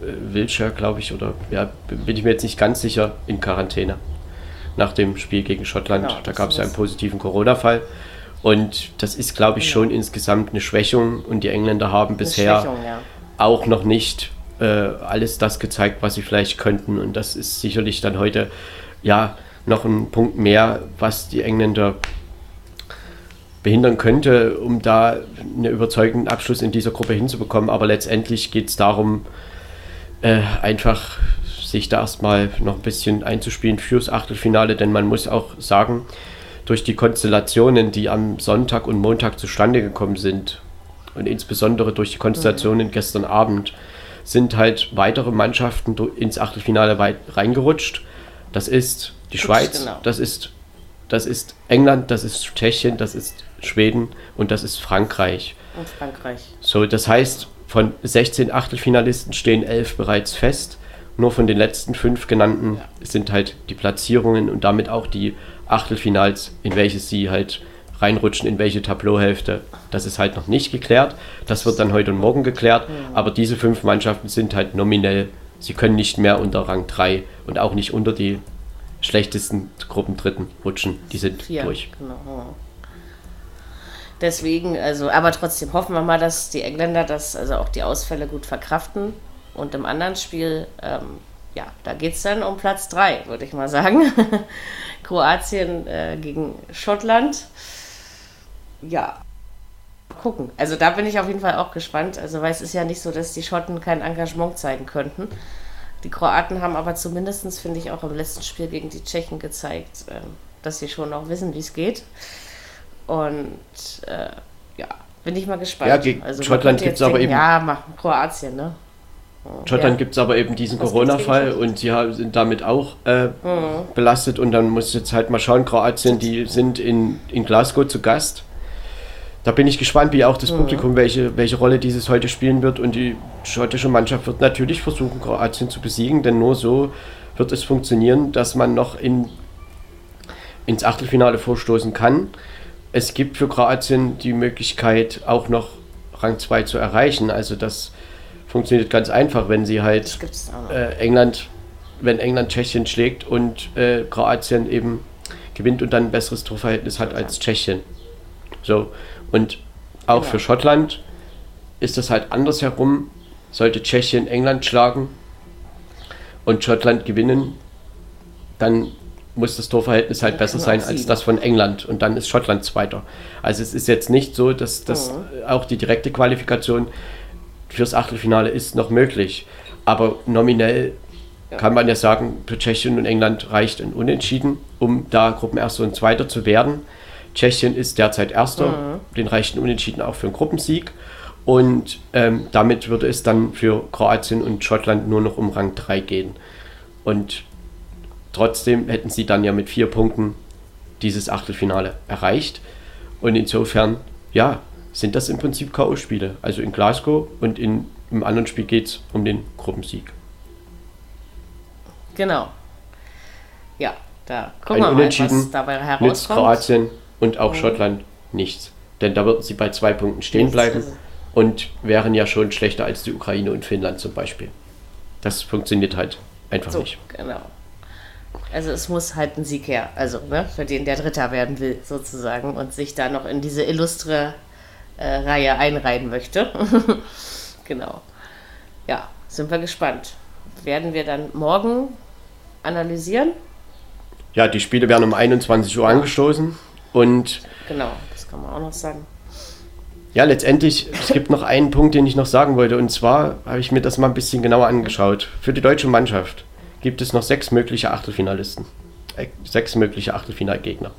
äh, Wilshire, glaube ich, oder ja, bin ich mir jetzt nicht ganz sicher, in Quarantäne. Nach dem Spiel gegen Schottland, Genau, da gab es ja einen positiven Corona-Fall. Und das ist, glaube ich, Genau. schon insgesamt eine Schwächung. Und die Engländer haben Eine bisher ja. auch noch nicht äh, alles das gezeigt, was sie vielleicht könnten. Und das ist sicherlich dann heute ja noch ein Punkt mehr, was die Engländer behindern könnte, um da einen überzeugenden Abschluss in dieser Gruppe hinzubekommen. Aber letztendlich geht es darum, äh, einfach sich da erstmal noch ein bisschen einzuspielen fürs Achtelfinale, denn man muss auch sagen, durch die Konstellationen, die am Sonntag und Montag zustande gekommen sind und insbesondere durch die Konstellationen gestern Abend, sind halt weitere Mannschaften ins Achtelfinale weit reingerutscht. Das ist die Schweiz, genau. das ist das ist England, das ist Tschechien, das ist Schweden und das ist Frankreich. Und Frankreich. So, das heißt, von 16 Achtelfinalisten stehen elf bereits fest. Nur von den letzten fünf genannten ja. sind halt die Platzierungen und damit auch die Achtelfinals, in welche sie halt reinrutschen, in welche Tableauhälfte. Das ist halt noch nicht geklärt. Das wird dann heute und morgen geklärt. Mhm. Aber diese fünf Mannschaften sind halt nominell. Sie können nicht mehr unter Rang 3 und auch nicht unter die schlechtesten Gruppendritten rutschen. Die sind Vier, durch. Genau. Deswegen, also, aber trotzdem hoffen wir mal, dass die Engländer das, also auch die Ausfälle gut verkraften. Und im anderen Spiel, ähm, ja, da geht es dann um Platz 3, würde ich mal sagen. Kroatien äh, gegen Schottland. Ja, gucken. Also da bin ich auf jeden Fall auch gespannt. Also weil es ist ja nicht so, dass die Schotten kein Engagement zeigen könnten. Die Kroaten haben aber zumindest, finde ich, auch im letzten Spiel gegen die Tschechen gezeigt, äh, dass sie schon auch wissen, wie es geht. Und äh, ja, bin ich mal gespannt. Ja, gegen also, Schottland gibt es aber eben. Ja, machen Kroatien, ne? Schottland ja. gibt es aber eben diesen Corona-Fall und sie sind damit auch äh, mhm. belastet und dann muss jetzt halt mal schauen, Kroatien, die sind in, in Glasgow zu Gast. Da bin ich gespannt, wie auch das mhm. Publikum, welche, welche Rolle dieses heute spielen wird und die schottische Mannschaft wird natürlich versuchen, Kroatien zu besiegen, denn nur so wird es funktionieren, dass man noch in, ins Achtelfinale vorstoßen kann. Es gibt für Kroatien die Möglichkeit, auch noch Rang 2 zu erreichen. Also das funktioniert ganz einfach, wenn sie halt äh, England, wenn England Tschechien schlägt und äh, Kroatien eben gewinnt und dann ein besseres Torverhältnis hat als Tschechien. So, und auch genau. für Schottland ist das halt andersherum. Sollte Tschechien England schlagen und Schottland gewinnen, dann muss das Torverhältnis halt besser sein als das von England und dann ist Schottland Zweiter. Also es ist jetzt nicht so, dass, dass mhm. auch die direkte Qualifikation fürs Achtelfinale ist noch möglich. Aber nominell ja. kann man ja sagen, für Tschechien und England reicht ein Unentschieden, um da Gruppenerster und Zweiter zu werden. Tschechien ist derzeit Erster, mhm. den reicht ein Unentschieden auch für einen Gruppensieg. Und ähm, damit würde es dann für Kroatien und Schottland nur noch um Rang 3 gehen. Und trotzdem hätten sie dann ja mit vier Punkten dieses Achtelfinale erreicht. Und insofern, ja, sind das im Prinzip K.O.-Spiele. Also in Glasgow und in, im anderen Spiel geht es um den Gruppensieg. Genau. Ja, da gucken Ein wir mal, was dabei herauskommt. Kroatien und auch mhm. Schottland nichts. Denn da würden sie bei zwei Punkten stehen bleiben und wären ja schon schlechter als die Ukraine und Finnland zum Beispiel. Das funktioniert halt einfach so, nicht. Genau. Also es muss halt ein Sieg her, also ne, für den der Dritter werden will sozusagen und sich da noch in diese illustre äh, Reihe einreihen möchte. genau. Ja, sind wir gespannt. Werden wir dann morgen analysieren? Ja, die Spiele werden um 21 Uhr angestoßen und. Genau, das kann man auch noch sagen. Ja, letztendlich, es gibt noch einen Punkt, den ich noch sagen wollte. Und zwar habe ich mir das mal ein bisschen genauer angeschaut. Für die deutsche Mannschaft gibt es noch sechs mögliche Achtelfinalisten. Äh, sechs mögliche Achtelfinalgegner.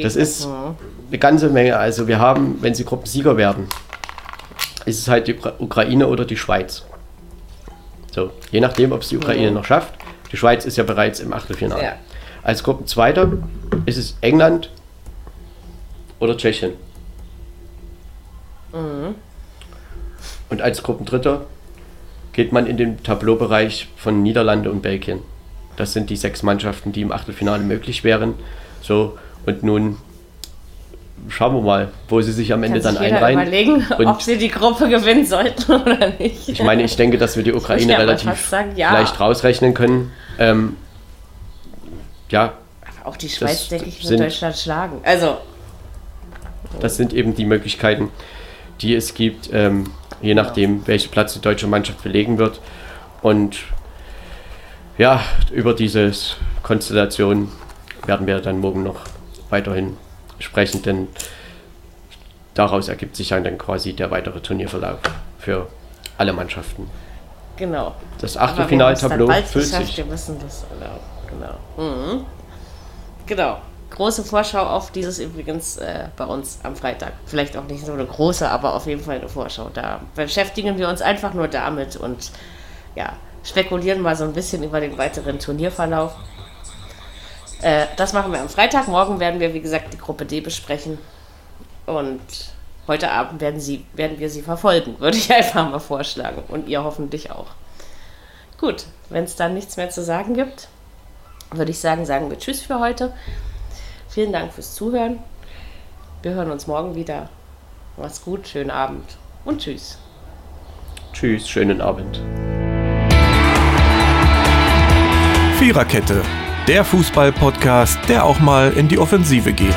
Das ist eine ganze Menge. Also wir haben, wenn sie Gruppensieger werden, ist es halt die Ukraine oder die Schweiz. So, je nachdem, ob es die Ukraine noch schafft. Die Schweiz ist ja bereits im Achtelfinale. Ja. Als Gruppenzweiter ist es England oder Tschechien. Mhm. Und als Gruppendritter geht man in den Tableaubereich von Niederlande und Belgien. Das sind die sechs Mannschaften, die im Achtelfinale möglich wären. So, und nun schauen wir mal, wo sie sich am Ende Kann dann sich einreihen. überlegen, und ob sie die Gruppe gewinnen sollten oder nicht. Ich meine, ich denke, dass wir die Ukraine relativ sagen, ja. leicht rausrechnen können. Ähm, ja. Auch die Schweiz, denke ich, wird Deutschland schlagen. Also. Das sind eben die Möglichkeiten, die es gibt, ähm, je genau. nachdem, welchen Platz die deutsche Mannschaft belegen wird. Und ja, über diese Konstellation werden wir dann morgen noch weiterhin dementsprechend dann daraus ergibt sich dann quasi der weitere Turnierverlauf für alle Mannschaften. Genau. Das Achtelfinaltableau füllt sich. Wir wissen das, genau. Genau. Mhm. Genau. Große Vorschau auf dieses übrigens äh, bei uns am Freitag. Vielleicht auch nicht so eine große, aber auf jeden Fall eine Vorschau. Da beschäftigen wir uns einfach nur damit und ja, spekulieren mal so ein bisschen über den weiteren Turnierverlauf. Äh, das machen wir am Freitag. Morgen werden wir, wie gesagt, die Gruppe D besprechen. Und heute Abend werden, sie, werden wir sie verfolgen, würde ich einfach mal vorschlagen. Und ihr hoffentlich auch. Gut, wenn es dann nichts mehr zu sagen gibt, würde ich sagen, sagen wir Tschüss für heute. Vielen Dank fürs Zuhören. Wir hören uns morgen wieder. Mach's gut, schönen Abend und Tschüss. Tschüss, schönen Abend. Viererkette, der Fußball-Podcast, der auch mal in die Offensive geht.